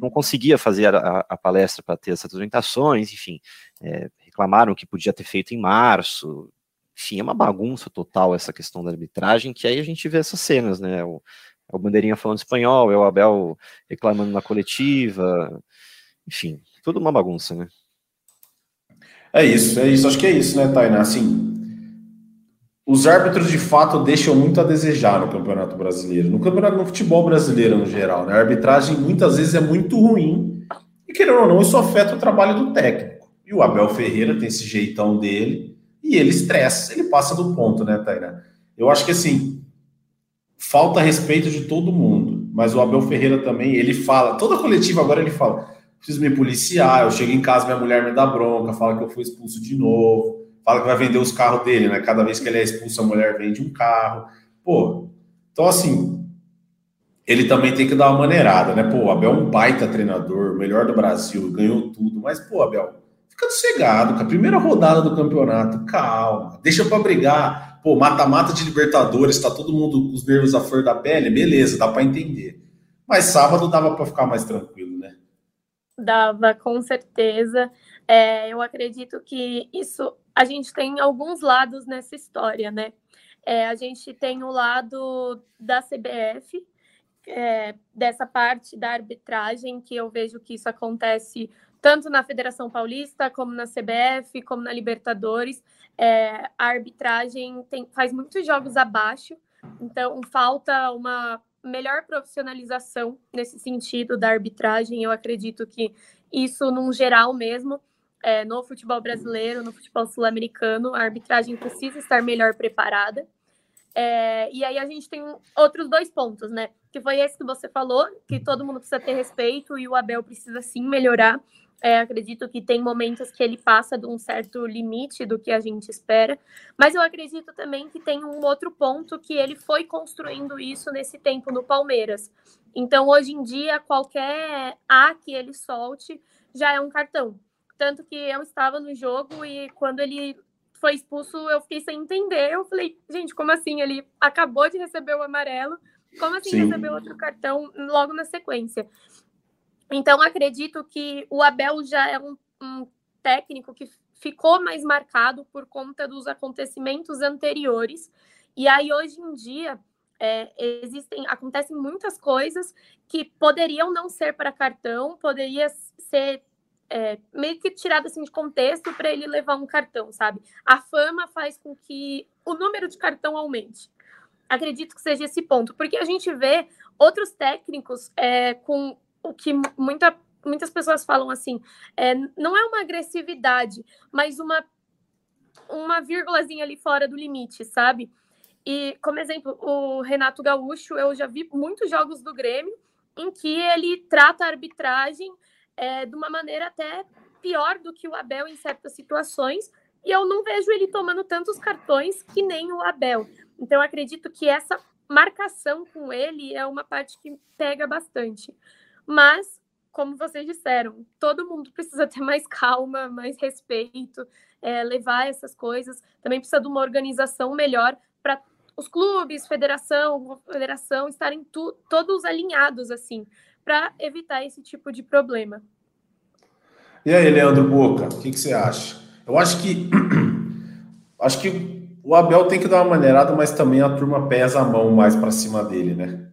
não conseguia fazer a, a palestra para ter essas orientações, enfim, é, reclamaram que podia ter feito em março, enfim, é uma bagunça total essa questão da arbitragem, que aí a gente vê essas cenas, né? O, é o Bandeirinha falando espanhol, é o Abel reclamando na coletiva, enfim, tudo uma bagunça, né? É isso, é isso, acho que é isso, né, Tainá? Assim, os árbitros de fato deixam muito a desejar no Campeonato Brasileiro, no campeonato no futebol brasileiro no geral. Né? A arbitragem muitas vezes é muito ruim e querendo ou não isso afeta o trabalho do técnico. E o Abel Ferreira tem esse jeitão dele e ele estressa, ele passa do ponto, né, Taira? Eu acho que assim falta respeito de todo mundo, mas o Abel Ferreira também ele fala, toda coletiva agora ele fala, preciso me policiar, eu chego em casa minha mulher me dá bronca, fala que eu fui expulso de novo fala que vai vender os carros dele, né? Cada vez que ele é expulso, a mulher vende um carro. Pô, então assim, ele também tem que dar uma maneirada, né? Pô, o Abel é um baita treinador, melhor do Brasil, ganhou tudo, mas, pô, Abel, fica sossegado, com a primeira rodada do campeonato, calma, deixa para brigar. Pô, mata-mata de Libertadores, tá todo mundo com os nervos à flor da pele, beleza, dá para entender. Mas sábado dava para ficar mais tranquilo, né? Dava, com certeza. É, eu acredito que isso a gente tem alguns lados nessa história, né? É, a gente tem o lado da CBF, é, dessa parte da arbitragem, que eu vejo que isso acontece tanto na Federação Paulista, como na CBF, como na Libertadores. É, a arbitragem tem, faz muitos jogos abaixo, então falta uma melhor profissionalização nesse sentido da arbitragem. Eu acredito que isso, num geral mesmo, é, no futebol brasileiro, no futebol sul-americano, a arbitragem precisa estar melhor preparada. É, e aí a gente tem outros dois pontos, né? Que foi esse que você falou, que todo mundo precisa ter respeito e o Abel precisa sim melhorar. É, acredito que tem momentos que ele passa de um certo limite do que a gente espera, mas eu acredito também que tem um outro ponto que ele foi construindo isso nesse tempo no Palmeiras. Então, hoje em dia, qualquer A que ele solte já é um cartão. Tanto que eu estava no jogo e quando ele foi expulso, eu fiquei sem entender. Eu falei, gente, como assim? Ele acabou de receber o amarelo, como assim Sim. recebeu outro cartão logo na sequência? Então, acredito que o Abel já é um, um técnico que ficou mais marcado por conta dos acontecimentos anteriores. E aí, hoje em dia, é, existem, acontecem muitas coisas que poderiam não ser para cartão, poderia ser é, meio que tirado assim de contexto para ele levar um cartão, sabe? A fama faz com que o número de cartão aumente. Acredito que seja esse ponto, porque a gente vê outros técnicos é, com o que muita, muitas pessoas falam assim, é, não é uma agressividade, mas uma uma vírgulazinha ali fora do limite, sabe? E como exemplo, o Renato Gaúcho, eu já vi muitos jogos do Grêmio em que ele trata a arbitragem é, de uma maneira até pior do que o Abel em certas situações, e eu não vejo ele tomando tantos cartões que nem o Abel. Então, acredito que essa marcação com ele é uma parte que pega bastante. Mas, como vocês disseram, todo mundo precisa ter mais calma, mais respeito, é, levar essas coisas. Também precisa de uma organização melhor para os clubes, federação, federação estarem tu, todos alinhados assim para evitar esse tipo de problema. E aí, Leandro Boca, o que, que, você acha? Eu acho que acho que o Abel tem que dar uma maneirada, mas também a turma pesa a mão mais para cima dele, né?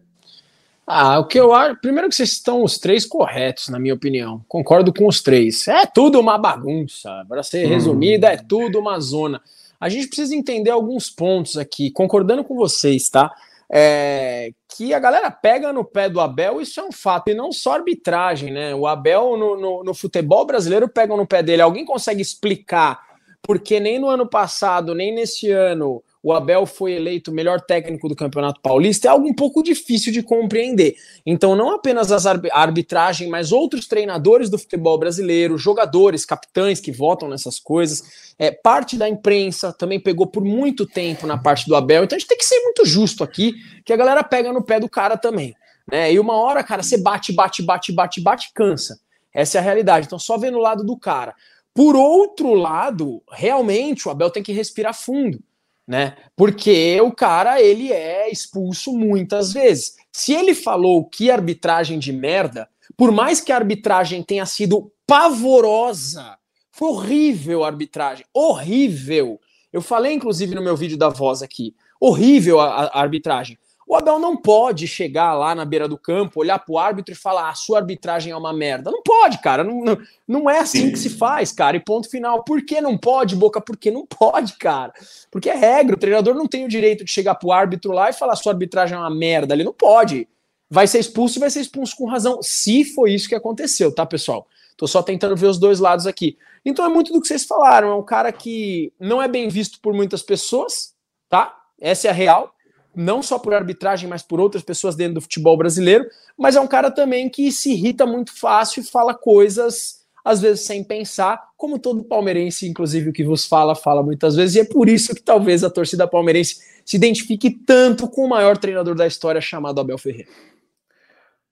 Ah, o que eu acho. Primeiro que vocês estão os três corretos, na minha opinião. Concordo com os três. É tudo uma bagunça. Para ser hum. resumida, é tudo uma zona. A gente precisa entender alguns pontos aqui, concordando com vocês, tá? é, que a galera pega no pé do Abel, isso é um fato, e não só arbitragem, né? O Abel no, no, no futebol brasileiro pega no pé dele. Alguém consegue explicar porque nem no ano passado, nem nesse ano, o Abel foi eleito melhor técnico do Campeonato Paulista é algo um pouco difícil de compreender. Então, não apenas as arbitragem, mas outros treinadores do futebol brasileiro, jogadores, capitães que votam nessas coisas, é, parte da imprensa também pegou por muito tempo na parte do Abel. Então, a gente tem que ser muito justo aqui, que a galera pega no pé do cara também. Né? E uma hora, cara, você bate, bate, bate, bate, bate, cansa. Essa é a realidade. Então, só vendo o lado do cara. Por outro lado, realmente o Abel tem que respirar fundo né? Porque o cara ele é expulso muitas vezes. Se ele falou que arbitragem de merda, por mais que a arbitragem tenha sido pavorosa, foi horrível a arbitragem, horrível. Eu falei, inclusive, no meu vídeo da voz aqui. Horrível a, a arbitragem. O Abel não pode chegar lá na beira do campo, olhar pro árbitro e falar: a sua arbitragem é uma merda. Não pode, cara. Não, não, não é assim Sim. que se faz, cara. E ponto final. Por que não pode, Boca? Porque não pode, cara. Porque é regra. O treinador não tem o direito de chegar pro árbitro lá e falar: sua arbitragem é uma merda. Ele não pode. Vai ser expulso e vai ser expulso com razão. Se foi isso que aconteceu, tá, pessoal? Tô só tentando ver os dois lados aqui. Então é muito do que vocês falaram. É um cara que não é bem visto por muitas pessoas, tá? Essa é a real não só por arbitragem, mas por outras pessoas dentro do futebol brasileiro, mas é um cara também que se irrita muito fácil e fala coisas, às vezes, sem pensar, como todo palmeirense, inclusive o que vos fala, fala muitas vezes, e é por isso que talvez a torcida palmeirense se identifique tanto com o maior treinador da história chamado Abel Ferreira.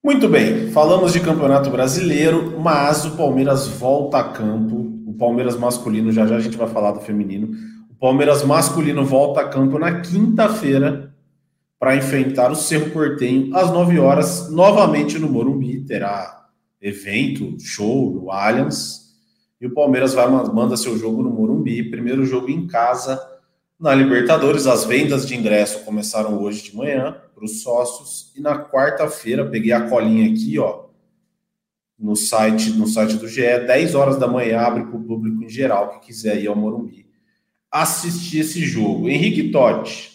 Muito bem, falamos de campeonato brasileiro, mas o Palmeiras volta a campo. O Palmeiras masculino, já já a gente vai falar do feminino. O Palmeiras masculino volta a campo na quinta-feira para enfrentar o Cerro Portenho às 9 horas, novamente no Morumbi. Terá evento, show no Allianz. E o Palmeiras vai manda seu jogo no Morumbi, primeiro jogo em casa na Libertadores. As vendas de ingresso começaram hoje de manhã para os sócios e na quarta-feira peguei a colinha aqui, ó, no site, no site do GE, 10 horas da manhã abre para o público em geral que quiser ir ao Morumbi assistir esse jogo. Henrique Totti,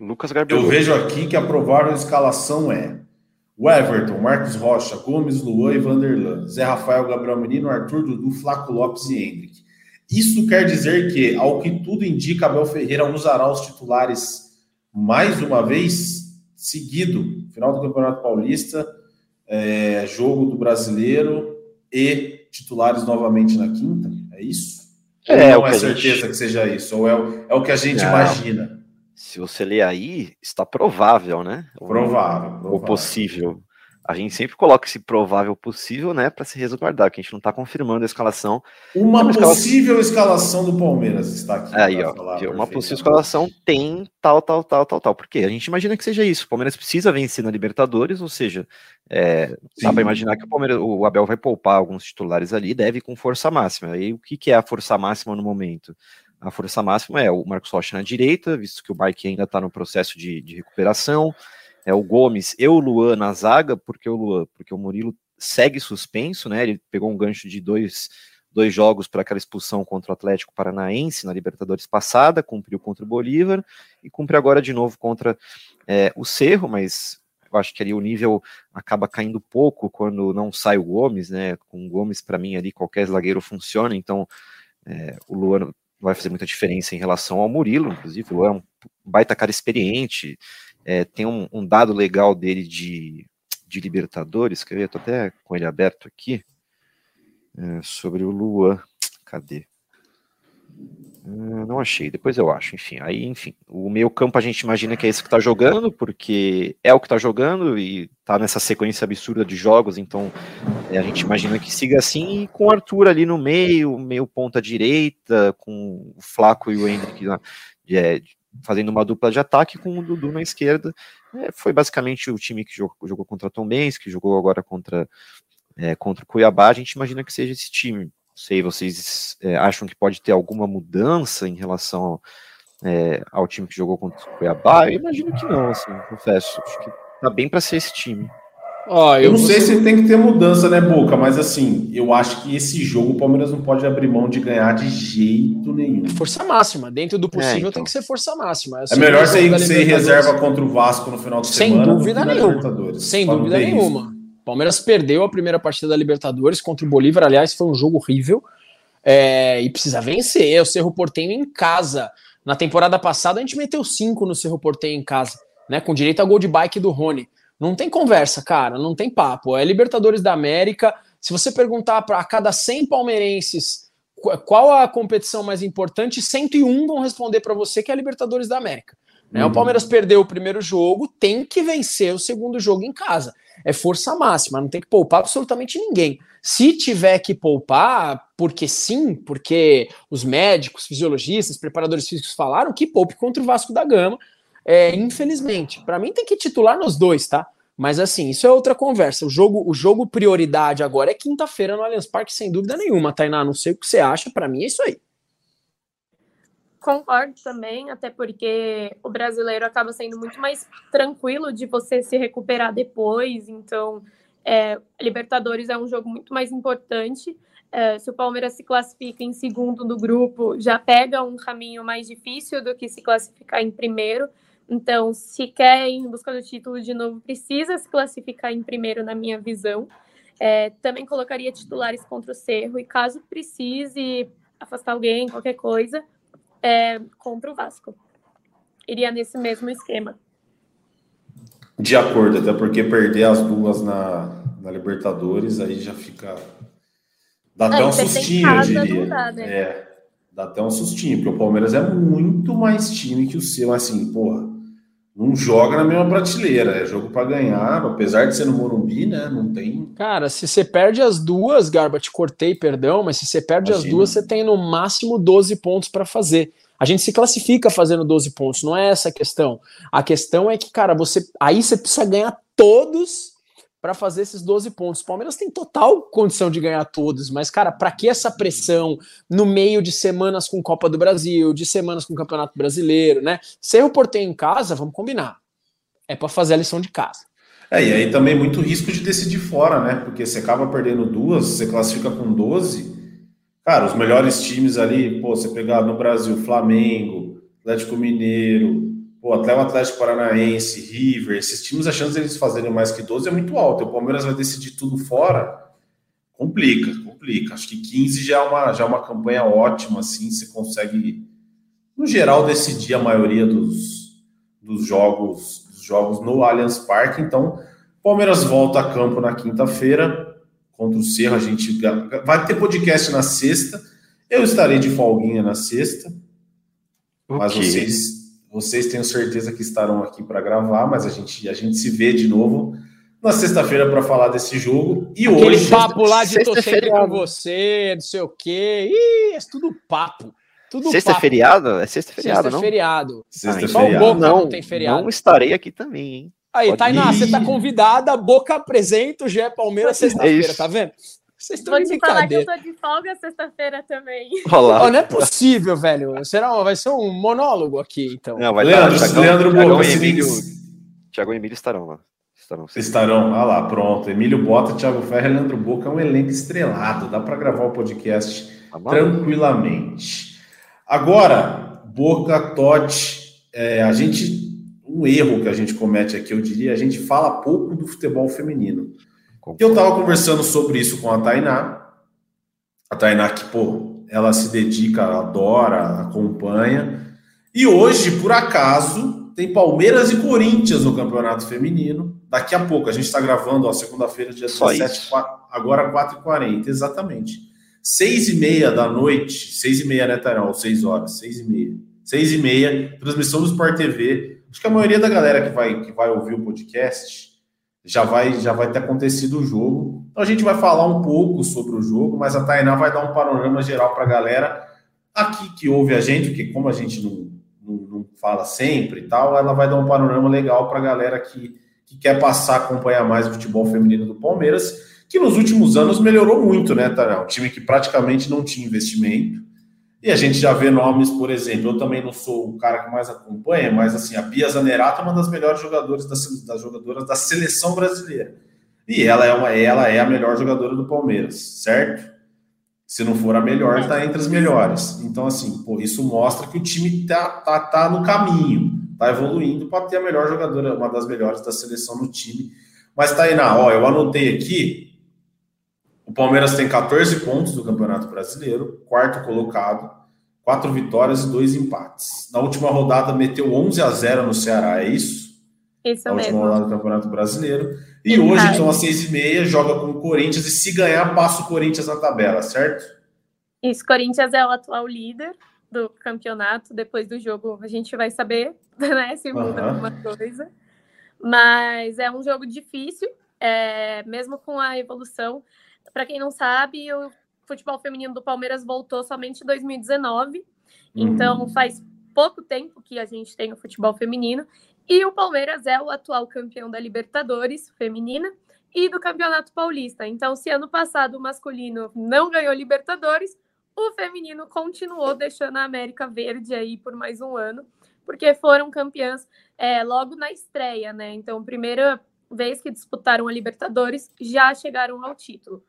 Lucas. Eu vejo aqui que a provável escalação é o Everton, Marcos Rocha, Gomes, Luan e Vanderlan, Zé Rafael, Gabriel Menino, Arthur Dudu, Flaco Lopes e Hendrick. Isso quer dizer que, ao que tudo indica, Abel Ferreira usará os titulares mais uma vez seguido, final do Campeonato Paulista, é, jogo do Brasileiro e titulares novamente na quinta? É isso? É, ou não é certeza gente... que seja isso? Ou é, é o que a gente não. imagina? Se você ler aí, está provável, né? Provável. provável. Ou possível. A gente sempre coloca esse provável possível, né, para se resguardar, que a gente não está confirmando a escalação. Uma possível escalação... do Palmeiras está aqui. Aí, ó, uma possível escalação tem tal, tal, tal, tal, tal. Por quê? A gente imagina que seja isso. O Palmeiras precisa vencer na Libertadores, ou seja, é, dá para imaginar que o, Palmeiras, o Abel vai poupar alguns titulares ali, deve com força máxima. E o que, que é a força máxima no momento? A força máxima é o Marcos Rocha na direita, visto que o Mike ainda está no processo de, de, recuperação. É o Gomes e o Luan na zaga, porque o Luan, porque o Murilo segue suspenso, né? Ele pegou um gancho de dois, dois jogos para aquela expulsão contra o Atlético Paranaense na Libertadores passada, cumpriu contra o Bolívar e cumpre agora de novo contra é, o Cerro, mas eu acho que ali o nível acaba caindo pouco quando não sai o Gomes, né? Com o Gomes, para mim, ali qualquer zagueiro funciona, então é, o Luan vai fazer muita diferença em relação ao Murilo, inclusive, o é um baita cara experiente, é, tem um, um, dado legal dele de, de Libertadores, quer ver, tô até com ele aberto aqui, é, sobre o Luan, cadê? Ah, não achei, depois eu acho, enfim. Aí, enfim, o meio campo a gente imagina que é esse que tá jogando, porque é o que tá jogando e tá nessa sequência absurda de jogos, então é, a gente imagina que siga assim, e com o Arthur ali no meio, meio ponta direita, com o Flaco e o Hendrick é, fazendo uma dupla de ataque, com o Dudu na esquerda. É, foi basicamente o time que jogou, jogou contra Tom Benz, que jogou agora contra, é, contra o Cuiabá, a gente imagina que seja esse time sei, vocês é, acham que pode ter alguma mudança em relação é, ao time que jogou contra o Cuiabá? Eu imagino que não, assim, confesso. Acho que tá bem para ser esse time. Oh, eu, eu, não sei se tem que ter mudança, né, Boca? Mas assim, eu acho que esse jogo o Palmeiras não pode abrir mão de ganhar de jeito nenhum. Força máxima. Dentro do possível é, então. tem que ser força máxima. É, melhor você ir reserva contra o Vasco no final de Sem semana. Dúvida nenhuma. Sem dúvida nenhuma. Palmeiras perdeu a primeira partida da Libertadores contra o Bolívar, aliás, foi um jogo horrível. É, e precisa vencer. O Cerro Portenho em casa. Na temporada passada, a gente meteu cinco no Cerro Portenho em casa, né? Com direito a gol de bike do Rony. Não tem conversa, cara, não tem papo. É Libertadores da América. Se você perguntar para cada 100 palmeirenses qual a competição mais importante, 101 vão responder para você que é a Libertadores da América. Né? Uhum. O Palmeiras perdeu o primeiro jogo, tem que vencer o segundo jogo em casa é força máxima, não tem que poupar absolutamente ninguém. Se tiver que poupar, porque sim, porque os médicos, fisiologistas, preparadores físicos falaram que poupe contra o Vasco da Gama, é, infelizmente. Para mim tem que titular nos dois, tá? Mas assim, isso é outra conversa. O jogo, o jogo prioridade agora é quinta-feira no Allianz Parque, sem dúvida nenhuma, Tainá. Não sei o que você acha, para mim é isso aí. concordo também, até porque o brasileiro acaba sendo muito mais tranquilo de você se recuperar depois. Então, é, Libertadores é um jogo muito mais importante. É, se o Palmeiras se classifica em segundo no grupo, já pega um caminho mais difícil do que se classificar em primeiro. Então, se quer ir em busca do título de novo, precisa se classificar em primeiro, na minha visão. É, também colocaria titulares contra o Cerro e caso precise afastar alguém, qualquer coisa, é, contra o Vasco. Iria nesse mesmo esquema. De acordo, até porque perder as duas na, na Libertadores aí já fica. Dá até um sustinho, eu diria. Dá, né? É, dá até um sustinho, porque o Palmeiras é muito mais time que o seu. Assim, porra, não joga na mesma prateleira, é jogo para ganhar, apesar de ser no Morumbi, né? Não tem. Cara, se você perde as duas, Garba, te cortei, perdão, mas se você perde Imagina. as duas, você tem no máximo 12 pontos para fazer. A gente se classifica fazendo 12 pontos, não é essa a questão. A questão é que, cara, você aí você precisa ganhar todos para fazer esses 12 pontos. O Palmeiras tem total condição de ganhar todos, mas, cara, para que essa pressão no meio de semanas com Copa do Brasil, de semanas com Campeonato Brasileiro, né? Sem o Porteio em casa, vamos combinar. É para fazer a lição de casa. É, e aí também muito risco de decidir fora, né? Porque você acaba perdendo duas, você classifica com 12. Cara, os melhores times ali, pô, você pegar no Brasil, Flamengo, Atlético Mineiro, Pô, até o Atlético Paranaense, River, esses times, a chance deles fazerem mais que 12 é muito alta. O Palmeiras vai decidir tudo fora, complica, complica. Acho que 15 já é uma, já é uma campanha ótima, assim, você consegue, no geral, decidir a maioria dos, dos jogos dos jogos no Allianz Parque. Então, Palmeiras volta a campo na quinta-feira contra o Cerro. A gente vai ter podcast na sexta. Eu estarei de folguinha na sexta. Okay. Mas vocês vocês tenho certeza que estarão aqui para gravar, mas a gente, a gente se vê de novo na sexta-feira para falar desse jogo. E Aquele hoje. papo lá de tô sempre com você, não sei o quê. Ih, é tudo papo. Tudo sexta papo. feriado? É sexta feriado, sexta não? Feriado. Sexta ah, feriado. Não, não tem feriado. Não estarei aqui também, hein? Aí, Pode Tainá, ir. você tá convidada, Boca apresenta o Gé Palmeiras é sexta-feira, é tá vendo? Vocês estão Vou te falar que eu tô de folga sexta-feira também. Olá. Oh, não é possível, velho. Será, vai ser um monólogo aqui, então. Não, vai Leandro, dar, Thiago, Leandro Thiago Bota, Emílio, Thiago e Emílio estarão lá. Estarão, estarão. Ah lá, pronto. Emílio Bota, Thiago Ferro e Leandro Boca é um elenco estrelado. Dá para gravar o podcast tá tranquilamente. Agora, Boca, Totti, é, a gente... Um erro que a gente comete aqui, eu diria, a gente fala pouco do futebol feminino. Eu estava conversando sobre isso com a Tainá. A Tainá que, pô, ela se dedica, adora, acompanha. E hoje, por acaso, tem Palmeiras e Corinthians no Campeonato Feminino. Daqui a pouco, a gente está gravando, ó, segunda-feira, dia 17, agora 4h40, exatamente. Seis e meia da noite, seis e meia, né, Tairão? Seis horas, seis e meia. Seis e meia, transmissão do Sport TV. Acho que a maioria da galera que vai, que vai ouvir o podcast já vai já vai ter acontecido o jogo. Então a gente vai falar um pouco sobre o jogo, mas a Tainá vai dar um panorama geral para a galera aqui que ouve a gente, porque como a gente não, não, não fala sempre e tal, ela vai dar um panorama legal para a galera que, que quer passar a acompanhar mais o futebol feminino do Palmeiras, que nos últimos anos melhorou muito, né, Tainá? Um time que praticamente não tinha investimento e a gente já vê nomes, por exemplo, eu também não sou o cara que mais acompanha, mas assim, a Bia Zanerato é uma das melhores jogadoras das, das jogadoras da seleção brasileira. E ela é, uma, ela é a melhor jogadora do Palmeiras, certo? Se não for a melhor, está entre as melhores. Então, assim, pô, isso mostra que o time tá, tá, tá no caminho, tá evoluindo para ter a melhor jogadora, uma das melhores da seleção no time. Mas, Tainá, ó, eu anotei aqui, o Palmeiras tem 14 pontos do Campeonato Brasileiro, quarto colocado, quatro vitórias e dois empates. Na última rodada meteu 11 a 0 no Ceará, é isso? Isso Na mesmo. última rodada do Campeonato Brasileiro. E hoje, são às seis e meia, joga com o Corinthians e se ganhar, passa o Corinthians na tabela, certo? Isso, Corinthians é o atual líder do campeonato. Depois do jogo a gente vai saber né, se muda uhum. alguma coisa. Mas é um jogo difícil, é, mesmo com a evolução para quem não sabe, o futebol feminino do Palmeiras voltou somente em 2019. Uhum. Então faz pouco tempo que a gente tem o futebol feminino. E o Palmeiras é o atual campeão da Libertadores feminina e do Campeonato Paulista. Então, se ano passado o masculino não ganhou Libertadores, o feminino continuou deixando a América verde aí por mais um ano, porque foram campeãs é, logo na estreia, né? Então, primeira vez que disputaram a Libertadores, já chegaram ao título.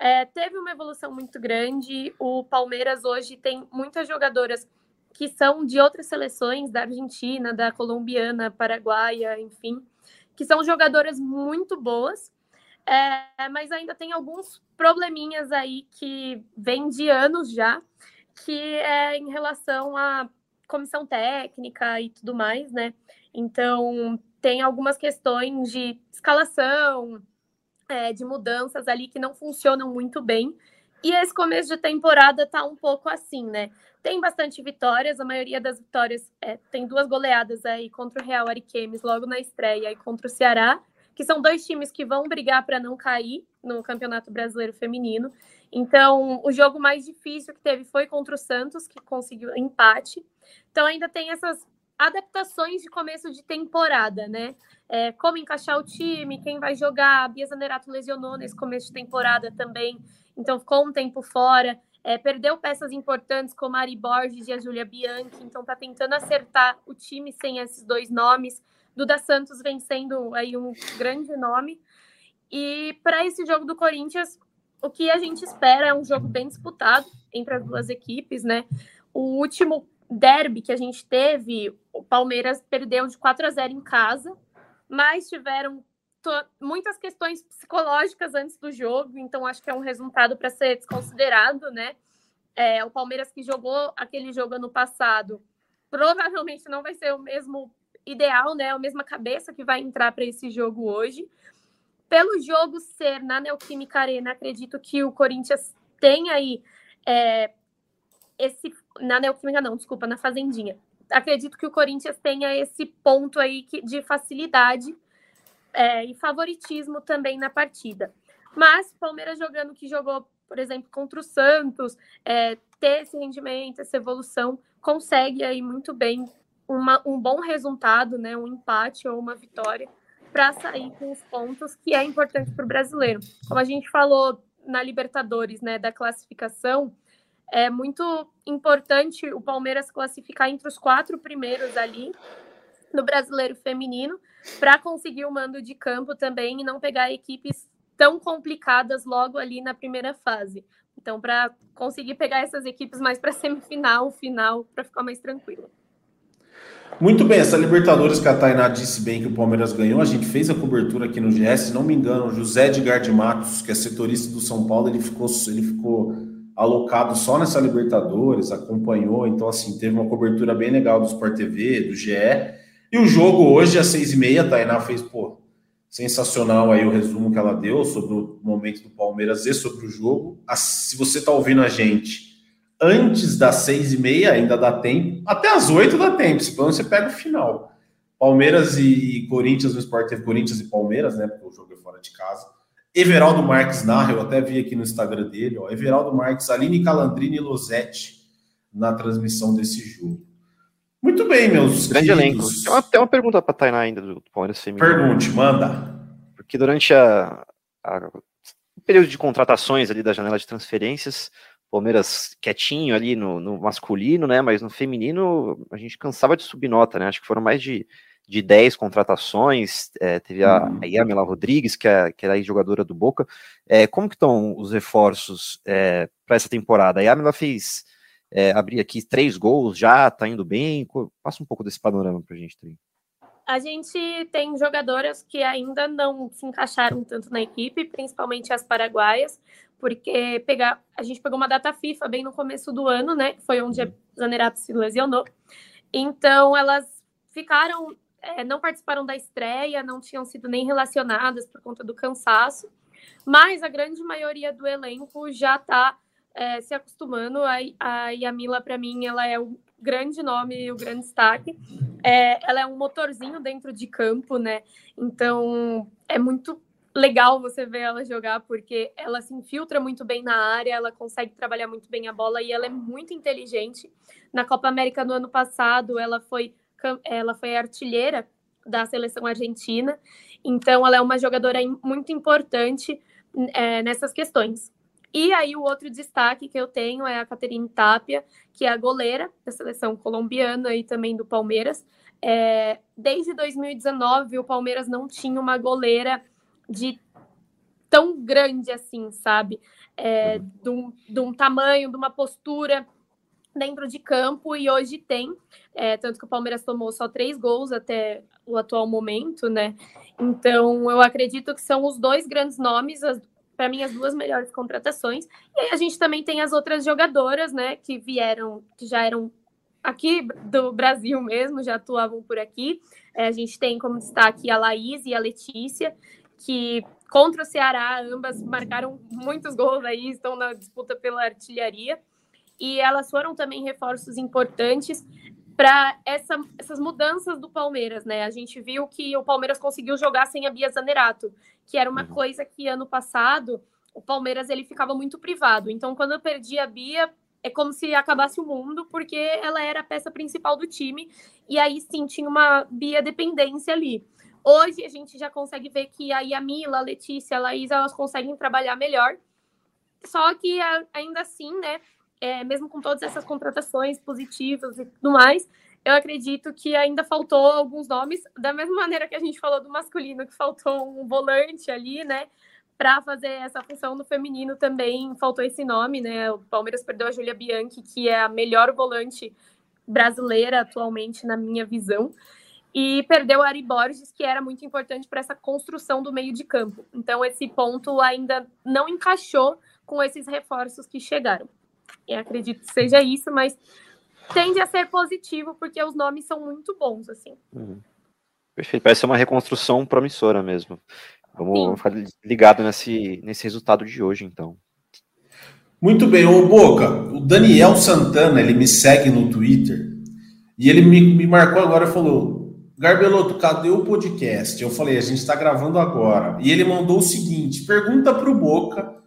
É, teve uma evolução muito grande. O Palmeiras hoje tem muitas jogadoras que são de outras seleções, da Argentina, da colombiana, paraguaia, enfim, que são jogadoras muito boas, é, mas ainda tem alguns probleminhas aí que vêm de anos já, que é em relação à comissão técnica e tudo mais, né? Então, tem algumas questões de escalação, é, de mudanças ali que não funcionam muito bem. E esse começo de temporada tá um pouco assim, né? Tem bastante vitórias, a maioria das vitórias é, tem duas goleadas aí contra o Real Ariquemes logo na estreia e contra o Ceará, que são dois times que vão brigar para não cair no Campeonato Brasileiro Feminino. Então, o jogo mais difícil que teve foi contra o Santos, que conseguiu empate. Então, ainda tem essas adaptações de começo de temporada, né? É, como encaixar o time, quem vai jogar. A Bia Zanerato lesionou nesse começo de temporada também, então ficou um tempo fora. É, perdeu peças importantes como a Ari Borges e a Júlia Bianchi, então tá tentando acertar o time sem esses dois nomes. Duda Santos vem sendo aí um grande nome. E para esse jogo do Corinthians, o que a gente espera é um jogo bem disputado entre as duas equipes, né? O último derby que a gente teve, o Palmeiras perdeu de 4 a 0 em casa, mas tiveram muitas questões psicológicas antes do jogo, então acho que é um resultado para ser desconsiderado, né? É, o Palmeiras que jogou aquele jogo ano passado provavelmente não vai ser o mesmo ideal, né? A mesma cabeça que vai entrar para esse jogo hoje. Pelo jogo ser na Neoquímica Arena, acredito que o Corinthians tem aí é, esse. Na Neoquímica, não, desculpa, na Fazendinha. Acredito que o Corinthians tenha esse ponto aí que, de facilidade é, e favoritismo também na partida. Mas Palmeiras jogando que jogou, por exemplo, contra o Santos, é, ter esse rendimento, essa evolução, consegue aí muito bem uma, um bom resultado, né, um empate ou uma vitória, para sair com os pontos que é importante para o brasileiro. Como a gente falou na Libertadores, né, da classificação, é muito importante o Palmeiras classificar entre os quatro primeiros ali no brasileiro feminino, para conseguir o mando de campo também e não pegar equipes tão complicadas logo ali na primeira fase. Então, para conseguir pegar essas equipes mais para semifinal, final, para ficar mais tranquilo. Muito bem, essa Libertadores que a Tainá disse bem que o Palmeiras ganhou, a gente fez a cobertura aqui no GS, se não me engano, José Edgar de Matos, que é setorista do São Paulo, ele ficou, ele ficou alocado só nessa Libertadores, acompanhou, então assim, teve uma cobertura bem legal do Sport TV, do GE, e o jogo hoje, às seis e meia, a Tainá fez, pô, sensacional aí o resumo que ela deu sobre o momento do Palmeiras e sobre o jogo. Se você está ouvindo a gente antes das seis e meia, ainda dá tempo. Até as oito dá tempo, se você pega o final. Palmeiras e Corinthians no Sport teve Corinthians e Palmeiras, né? Porque o jogo é fora de casa. Everaldo Marques narra, eu até vi aqui no Instagram dele, ó. Everaldo Marques, Aline Calandrini e Losetti na transmissão desse jogo. Muito bem, meus Grande queridos. elenco. Tem uma, tem uma pergunta para Tainá ainda do Palmeiras Feminino. Pergunte, manda. Porque durante a, a, o período de contratações ali da janela de transferências, Palmeiras quietinho ali no, no, masculino, né? Mas no feminino a gente cansava de subir nota, né? Acho que foram mais de, de 10 contratações. É, teve a, uhum. a Yamila Rodrigues, que, é, que era jogadora do Boca. É, como que estão os reforços é, para essa temporada? A Yamila fez é, abrir aqui três gols já, tá indo bem? Passa um pouco desse panorama para a gente também. A gente tem jogadoras que ainda não se encaixaram tanto na equipe, principalmente as paraguaias, porque pegar, a gente pegou uma data FIFA bem no começo do ano, né? Que foi onde a Zanerato se lesionou. Então elas ficaram, é, não participaram da estreia, não tinham sido nem relacionadas por conta do cansaço, mas a grande maioria do elenco já está é, se acostumando. A, a Yamila, para mim, ela é o grande nome, o grande destaque. É, ela é um motorzinho dentro de campo, né? Então é muito legal você ver ela jogar porque ela se infiltra muito bem na área, ela consegue trabalhar muito bem a bola e ela é muito inteligente. Na Copa América no ano passado, ela foi ela foi artilheira da seleção argentina, então ela é uma jogadora muito importante é, nessas questões. E aí o outro destaque que eu tenho é a Caterine Tapia, que é a goleira da seleção colombiana e também do Palmeiras. É, desde 2019, o Palmeiras não tinha uma goleira de tão grande assim, sabe? É, de, um, de um tamanho, de uma postura dentro de campo e hoje tem, é, tanto que o Palmeiras tomou só três gols até o atual momento, né? Então eu acredito que são os dois grandes nomes, para mim as duas melhores contratações. E aí a gente também tem as outras jogadoras, né, que vieram, que já eram aqui do Brasil mesmo, já atuavam por aqui. É, a gente tem como destaque a Laís e a Letícia, que contra o Ceará, ambas marcaram muitos gols aí, estão na disputa pela artilharia. E elas foram também reforços importantes para essa, essas mudanças do Palmeiras, né? A gente viu que o Palmeiras conseguiu jogar sem a Bia Zanerato, que era uma uhum. coisa que ano passado o Palmeiras ele ficava muito privado. Então, quando eu perdi a Bia, é como se acabasse o mundo, porque ela era a peça principal do time, e aí sim tinha uma Bia dependência ali. Hoje a gente já consegue ver que a Yamila, a Letícia, a Laís, elas conseguem trabalhar melhor. Só que ainda assim, né, é, mesmo com todas essas contratações positivas e tudo mais, eu acredito que ainda faltou alguns nomes, da mesma maneira que a gente falou do masculino, que faltou um volante ali, né? Para fazer essa função no feminino também faltou esse nome, né? O Palmeiras perdeu a Julia Bianchi, que é a melhor volante brasileira atualmente, na minha visão e perdeu a Ari Borges, que era muito importante para essa construção do meio de campo. Então, esse ponto ainda não encaixou com esses reforços que chegaram. Eu acredito que seja isso, mas tende a ser positivo, porque os nomes são muito bons, assim. Uhum. Perfeito, parece ser uma reconstrução promissora mesmo. Vamos Sim. ficar ligado nesse, nesse resultado de hoje, então. Muito bem, ô Boca, o Daniel Santana, ele me segue no Twitter, e ele me, me marcou agora e falou: Garbeloto, cadê o podcast? Eu falei, a gente está gravando agora. E ele mandou o seguinte: pergunta para o Boca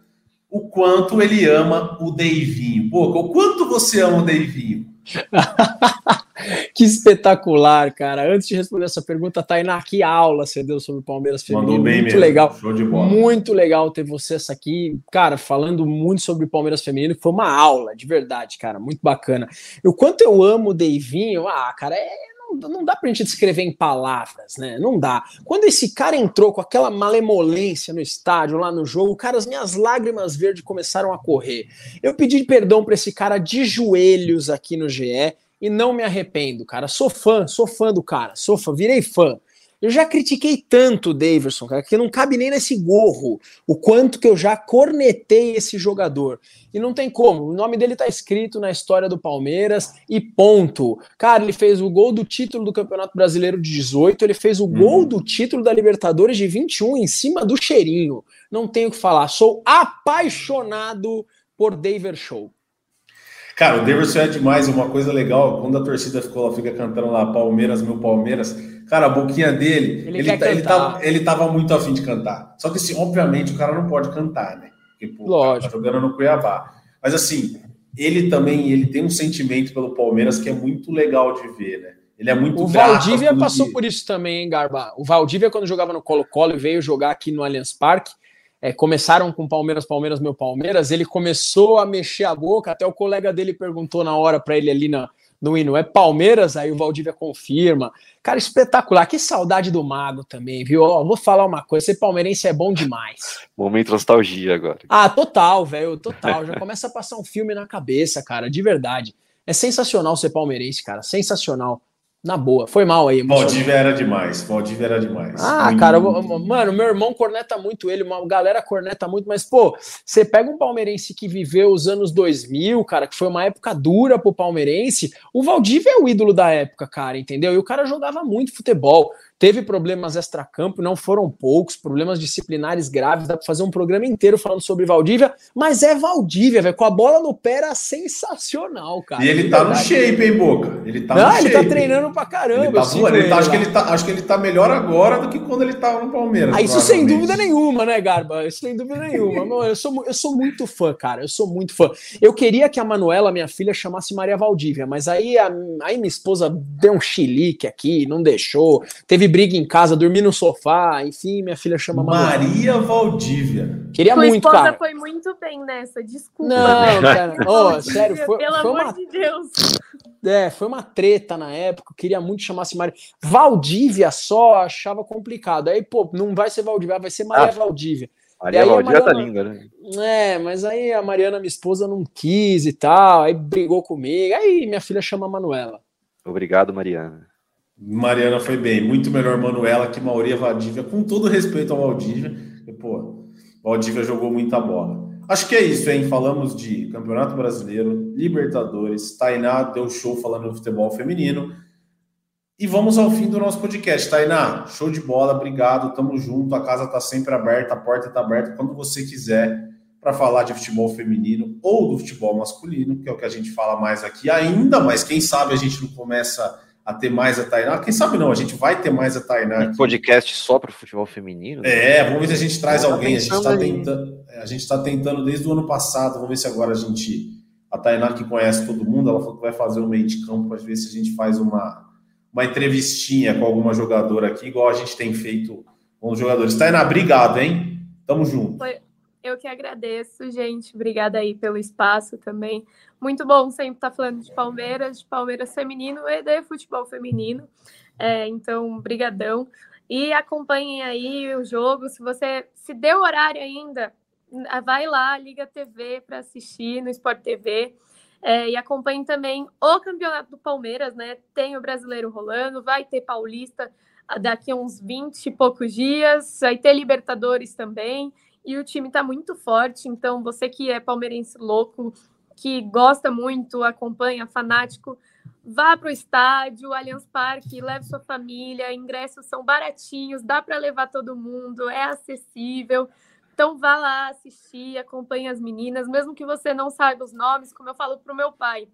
o quanto ele ama o Deivinho. Boca, o quanto você ama o Deivinho? que espetacular, cara. Antes de responder essa pergunta, Tainá, que aula você deu sobre o Palmeiras Feminino. Mandou bem muito mesmo. legal. Show de bola. Muito legal ter você essa aqui, cara, falando muito sobre o Palmeiras Feminino. Foi uma aula, de verdade, cara. Muito bacana. E o quanto eu amo o Deivinho, ah, cara, é não dá pra gente descrever em palavras, né? Não dá. Quando esse cara entrou com aquela malemolência no estádio, lá no jogo, cara, as minhas lágrimas verdes começaram a correr. Eu pedi perdão para esse cara de joelhos aqui no GE e não me arrependo, cara. Sou fã, sou fã do cara, sou fã, virei fã. Eu já critiquei tanto o Daverson, cara, que não cabe nem nesse gorro o quanto que eu já cornetei esse jogador. E não tem como. O nome dele tá escrito na história do Palmeiras e ponto. Cara, ele fez o gol do título do Campeonato Brasileiro de 18, ele fez o uhum. gol do título da Libertadores de 21 em cima do cheirinho. Não tenho o que falar. Sou apaixonado por Daver Show. Cara, o Daverson é demais. Uma coisa legal, quando a torcida ficou lá, fica cantando lá Palmeiras, meu Palmeiras Cara, a boquinha dele, ele, ele, tá, ele, tava, ele tava muito afim de cantar. Só que, assim, obviamente, o cara não pode cantar, né? Porque, pô, Lógico. tá jogando no Cuiabá. Mas, assim, ele também ele tem um sentimento pelo Palmeiras que é muito legal de ver, né? Ele é muito O Valdívia passou por isso também, hein, Garba? O Valdívia, quando jogava no Colo-Colo e veio jogar aqui no Allianz Parque, é, começaram com Palmeiras, Palmeiras, meu Palmeiras. Ele começou a mexer a boca, até o colega dele perguntou na hora para ele ali na, no hino é Palmeiras, aí o Valdívia confirma. Cara, espetacular. Que saudade do Mago também, viu? Ó, vou falar uma coisa: ser palmeirense é bom demais. Momento nostalgia agora. Ah, total, velho, total. Já começa a passar um filme na cabeça, cara, de verdade. É sensacional ser palmeirense, cara, sensacional. Na boa, foi mal aí. Valdívia era demais, Valdívia era demais. Ah, muito, cara, muito. mano, meu irmão corneta muito ele, uma galera corneta muito, mas, pô, você pega um palmeirense que viveu os anos 2000, cara, que foi uma época dura pro palmeirense, o Valdívia é o ídolo da época, cara, entendeu? E o cara jogava muito futebol teve problemas extracampo, não foram poucos, problemas disciplinares graves, dá para fazer um programa inteiro falando sobre Valdívia, mas é Valdívia, velho, com a bola no pé era sensacional, cara. E ele tá no shape, hein, Boca? Ele tá não, ele tá shape. tá treinando pra caramba. Ele tá, ele tá, acho, que ele tá, acho que ele tá melhor agora do que quando ele tava no Palmeiras. Ah, isso sem dúvida nenhuma, né, Garba? Isso sem dúvida nenhuma. eu, sou, eu sou muito fã, cara, eu sou muito fã. Eu queria que a Manuela, minha filha, chamasse Maria Valdívia, mas aí, a, aí minha esposa deu um chilique aqui, não deixou, teve briga em casa, dormi no sofá, enfim, minha filha chama Maria Valdívia. Queria Sua muito, esposa cara. foi muito bem nessa, desculpa. Não, cara. Ô, Valdívia, sério, foi, Pelo foi amor uma de Deus. É, foi uma treta na época, eu queria muito chamar-se Maria. Valdívia só achava complicado. Aí, pô, não vai ser Valdívia, vai ser Maria Ah. Valdívia. Maria Valdívia tá Mariana- linda, né? É, mas aí a Mariana, minha esposa, não quis e tal, aí brigou comigo. Aí minha filha chama Manuela. Obrigado, Mariana. Mariana foi bem, muito melhor Manuela que Maria Valdívia, com todo respeito ao Valdívia. E, pô, Valdívia jogou muita bola. Acho que é isso, hein? Falamos de Campeonato Brasileiro, Libertadores, Tainá deu show falando do futebol feminino. E vamos ao fim do nosso podcast. Tainá, show de bola, obrigado, tamo junto. A casa tá sempre aberta, a porta tá aberta quando você quiser para falar de futebol feminino ou do futebol masculino, que é o que a gente fala mais aqui ainda, mas quem sabe a gente não começa a ter mais a Tainá. Quem sabe não, a gente vai ter mais a Tainá Um podcast só para o futebol feminino? né? É, vamos ver se a gente traz Tá alguém. A gente está tentando, é, a gente está tentando desde o ano passado. Vamos ver se agora a gente. A Tainá, que conhece todo mundo, ela falou que vai fazer um meio de campo para ver se a gente faz uma, uma entrevistinha com alguma jogadora aqui, igual a gente tem feito com os jogadores. Tainá, obrigado, hein? Tamo junto. Eu que agradeço, gente. Obrigada aí pelo espaço também. Muito bom sempre estar falando de Palmeiras, de Palmeiras feminino e de futebol feminino. É, então, brigadão. E acompanhem aí o jogo. Se você se deu horário ainda, vai lá, liga a TV para assistir no Sport TV. É, e acompanhem também o campeonato do Palmeiras, né? Tem o brasileiro rolando, vai ter Paulista daqui a uns 20 e poucos dias, vai ter Libertadores também e o time está muito forte. Então, você que é palmeirense louco, que gosta muito, acompanha, fanático, vá para o estádio, Allianz Parque, leve sua família, ingressos são baratinhos, dá para levar todo mundo, é acessível. Então, vá lá assistir, acompanhe as meninas, mesmo que você não saiba os nomes, como eu falo para o meu pai.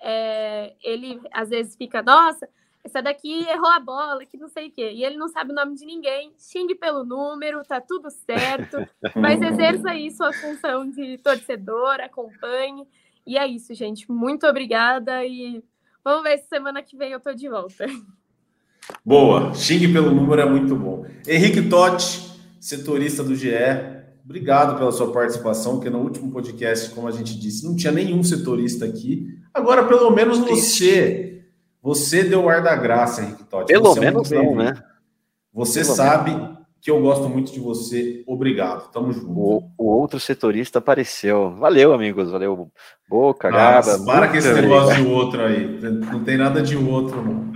É, ele às vezes fica, nossa, essa daqui errou a bola, que não sei o quê. E ele não sabe o nome de ninguém, xingue pelo número, tá tudo certo. Mas exerça aí sua função de torcedor, acompanhe. E é isso, gente. Muito obrigada e vamos ver se semana que vem eu tô de volta. Boa, xingue pelo número é muito bom. Henrique Totti, setorista do GE, obrigado pela sua participação, porque no último podcast, como a gente disse, não tinha nenhum setorista aqui. Agora, pelo menos você, você deu o ar da graça, Henrique Totti. Pelo Você é menos muito não, né? Você Pelo sabe que eu gosto muito de você. Obrigado. Tamo junto. O, o outro setorista apareceu. Valeu, amigos. Valeu, Boca, Gaba. para com esse negócio de outro aí. Não tem nada de outro, não.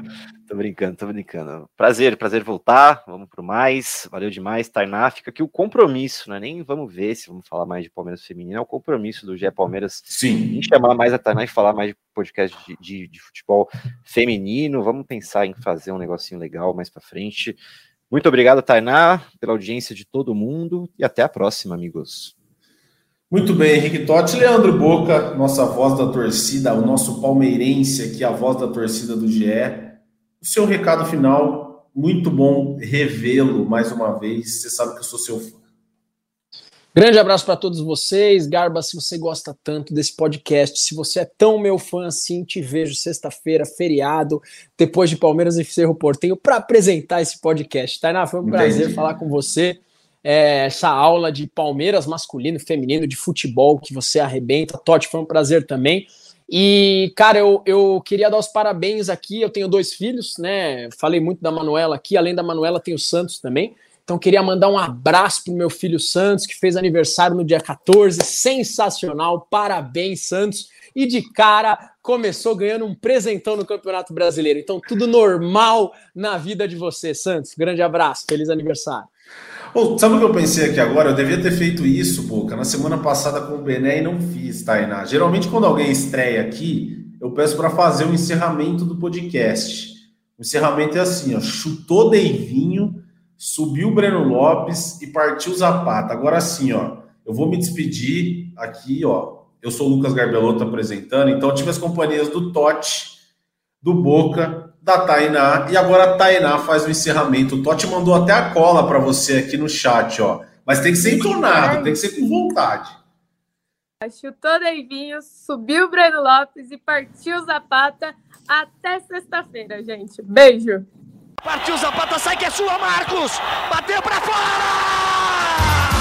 Tô brincando, tô brincando. Prazer, prazer voltar. Vamos pro mais. Valeu demais, Tainá. Fica aqui o compromisso, né? Nem vamos ver se vamos falar mais de Palmeiras feminino. É o compromisso do GE Palmeiras Sim. em chamar mais a Tainá e falar mais de podcast de, de- de futebol feminino. Vamos pensar em fazer um negocinho legal mais para frente. Muito obrigado, Tainá, pela audiência de todo mundo e até a próxima, amigos. Muito bem, Henrique Totti. Leandro Boca, nossa voz da torcida, o nosso palmeirense aqui, a voz da torcida do GE. O seu recado final, muito bom revê-lo mais uma vez. Você sabe que eu sou seu fã. Grande abraço para todos vocês. Garba, se você gosta tanto desse podcast, se você é tão meu fã assim, te vejo sexta-feira, feriado, depois de Palmeiras e Cerro Portenho, para apresentar esse podcast. Tainá, foi um Entendi. prazer falar com você. É, essa aula de Palmeiras masculino, feminino, de futebol que você arrebenta. Totti, foi um prazer também. E, cara, eu, eu queria dar os parabéns aqui. Eu tenho dois filhos, né? Falei muito da Manuela aqui. Além da Manuela, tem o Santos também. Então, queria mandar um abraço pro meu filho Santos, que fez aniversário no dia 14. Sensacional. Parabéns, Santos. E de cara, começou ganhando um presentão no Campeonato Brasileiro. Então, tudo normal na vida de você, Santos. Grande abraço. Feliz aniversário. Ô, sabe o que eu pensei aqui agora? Eu devia ter feito isso, Boca, na semana passada com o Bené e não fiz, Tainá. Geralmente, quando alguém estreia aqui, eu peço para fazer o encerramento do podcast. O encerramento é assim, ó, chutou Deivinho, subiu o Breno Lopes e partiu Zapata. Agora sim, ó, eu vou me despedir aqui, ó. Eu sou o Lucas Garbelotto apresentando, então tive as companhias do Totti, do Boca, da Tainá, e agora a Tainá faz o encerramento. O Totti mandou até a cola para você aqui no chat, ó. Mas tem que ser entonado, tem que ser com vontade. Chutou Deivinho, subiu o Breno Lopes e partiu Zapata até sexta-feira, gente. Beijo! Partiu Zapata, sai que é sua, Marcos! Bateu pra fora!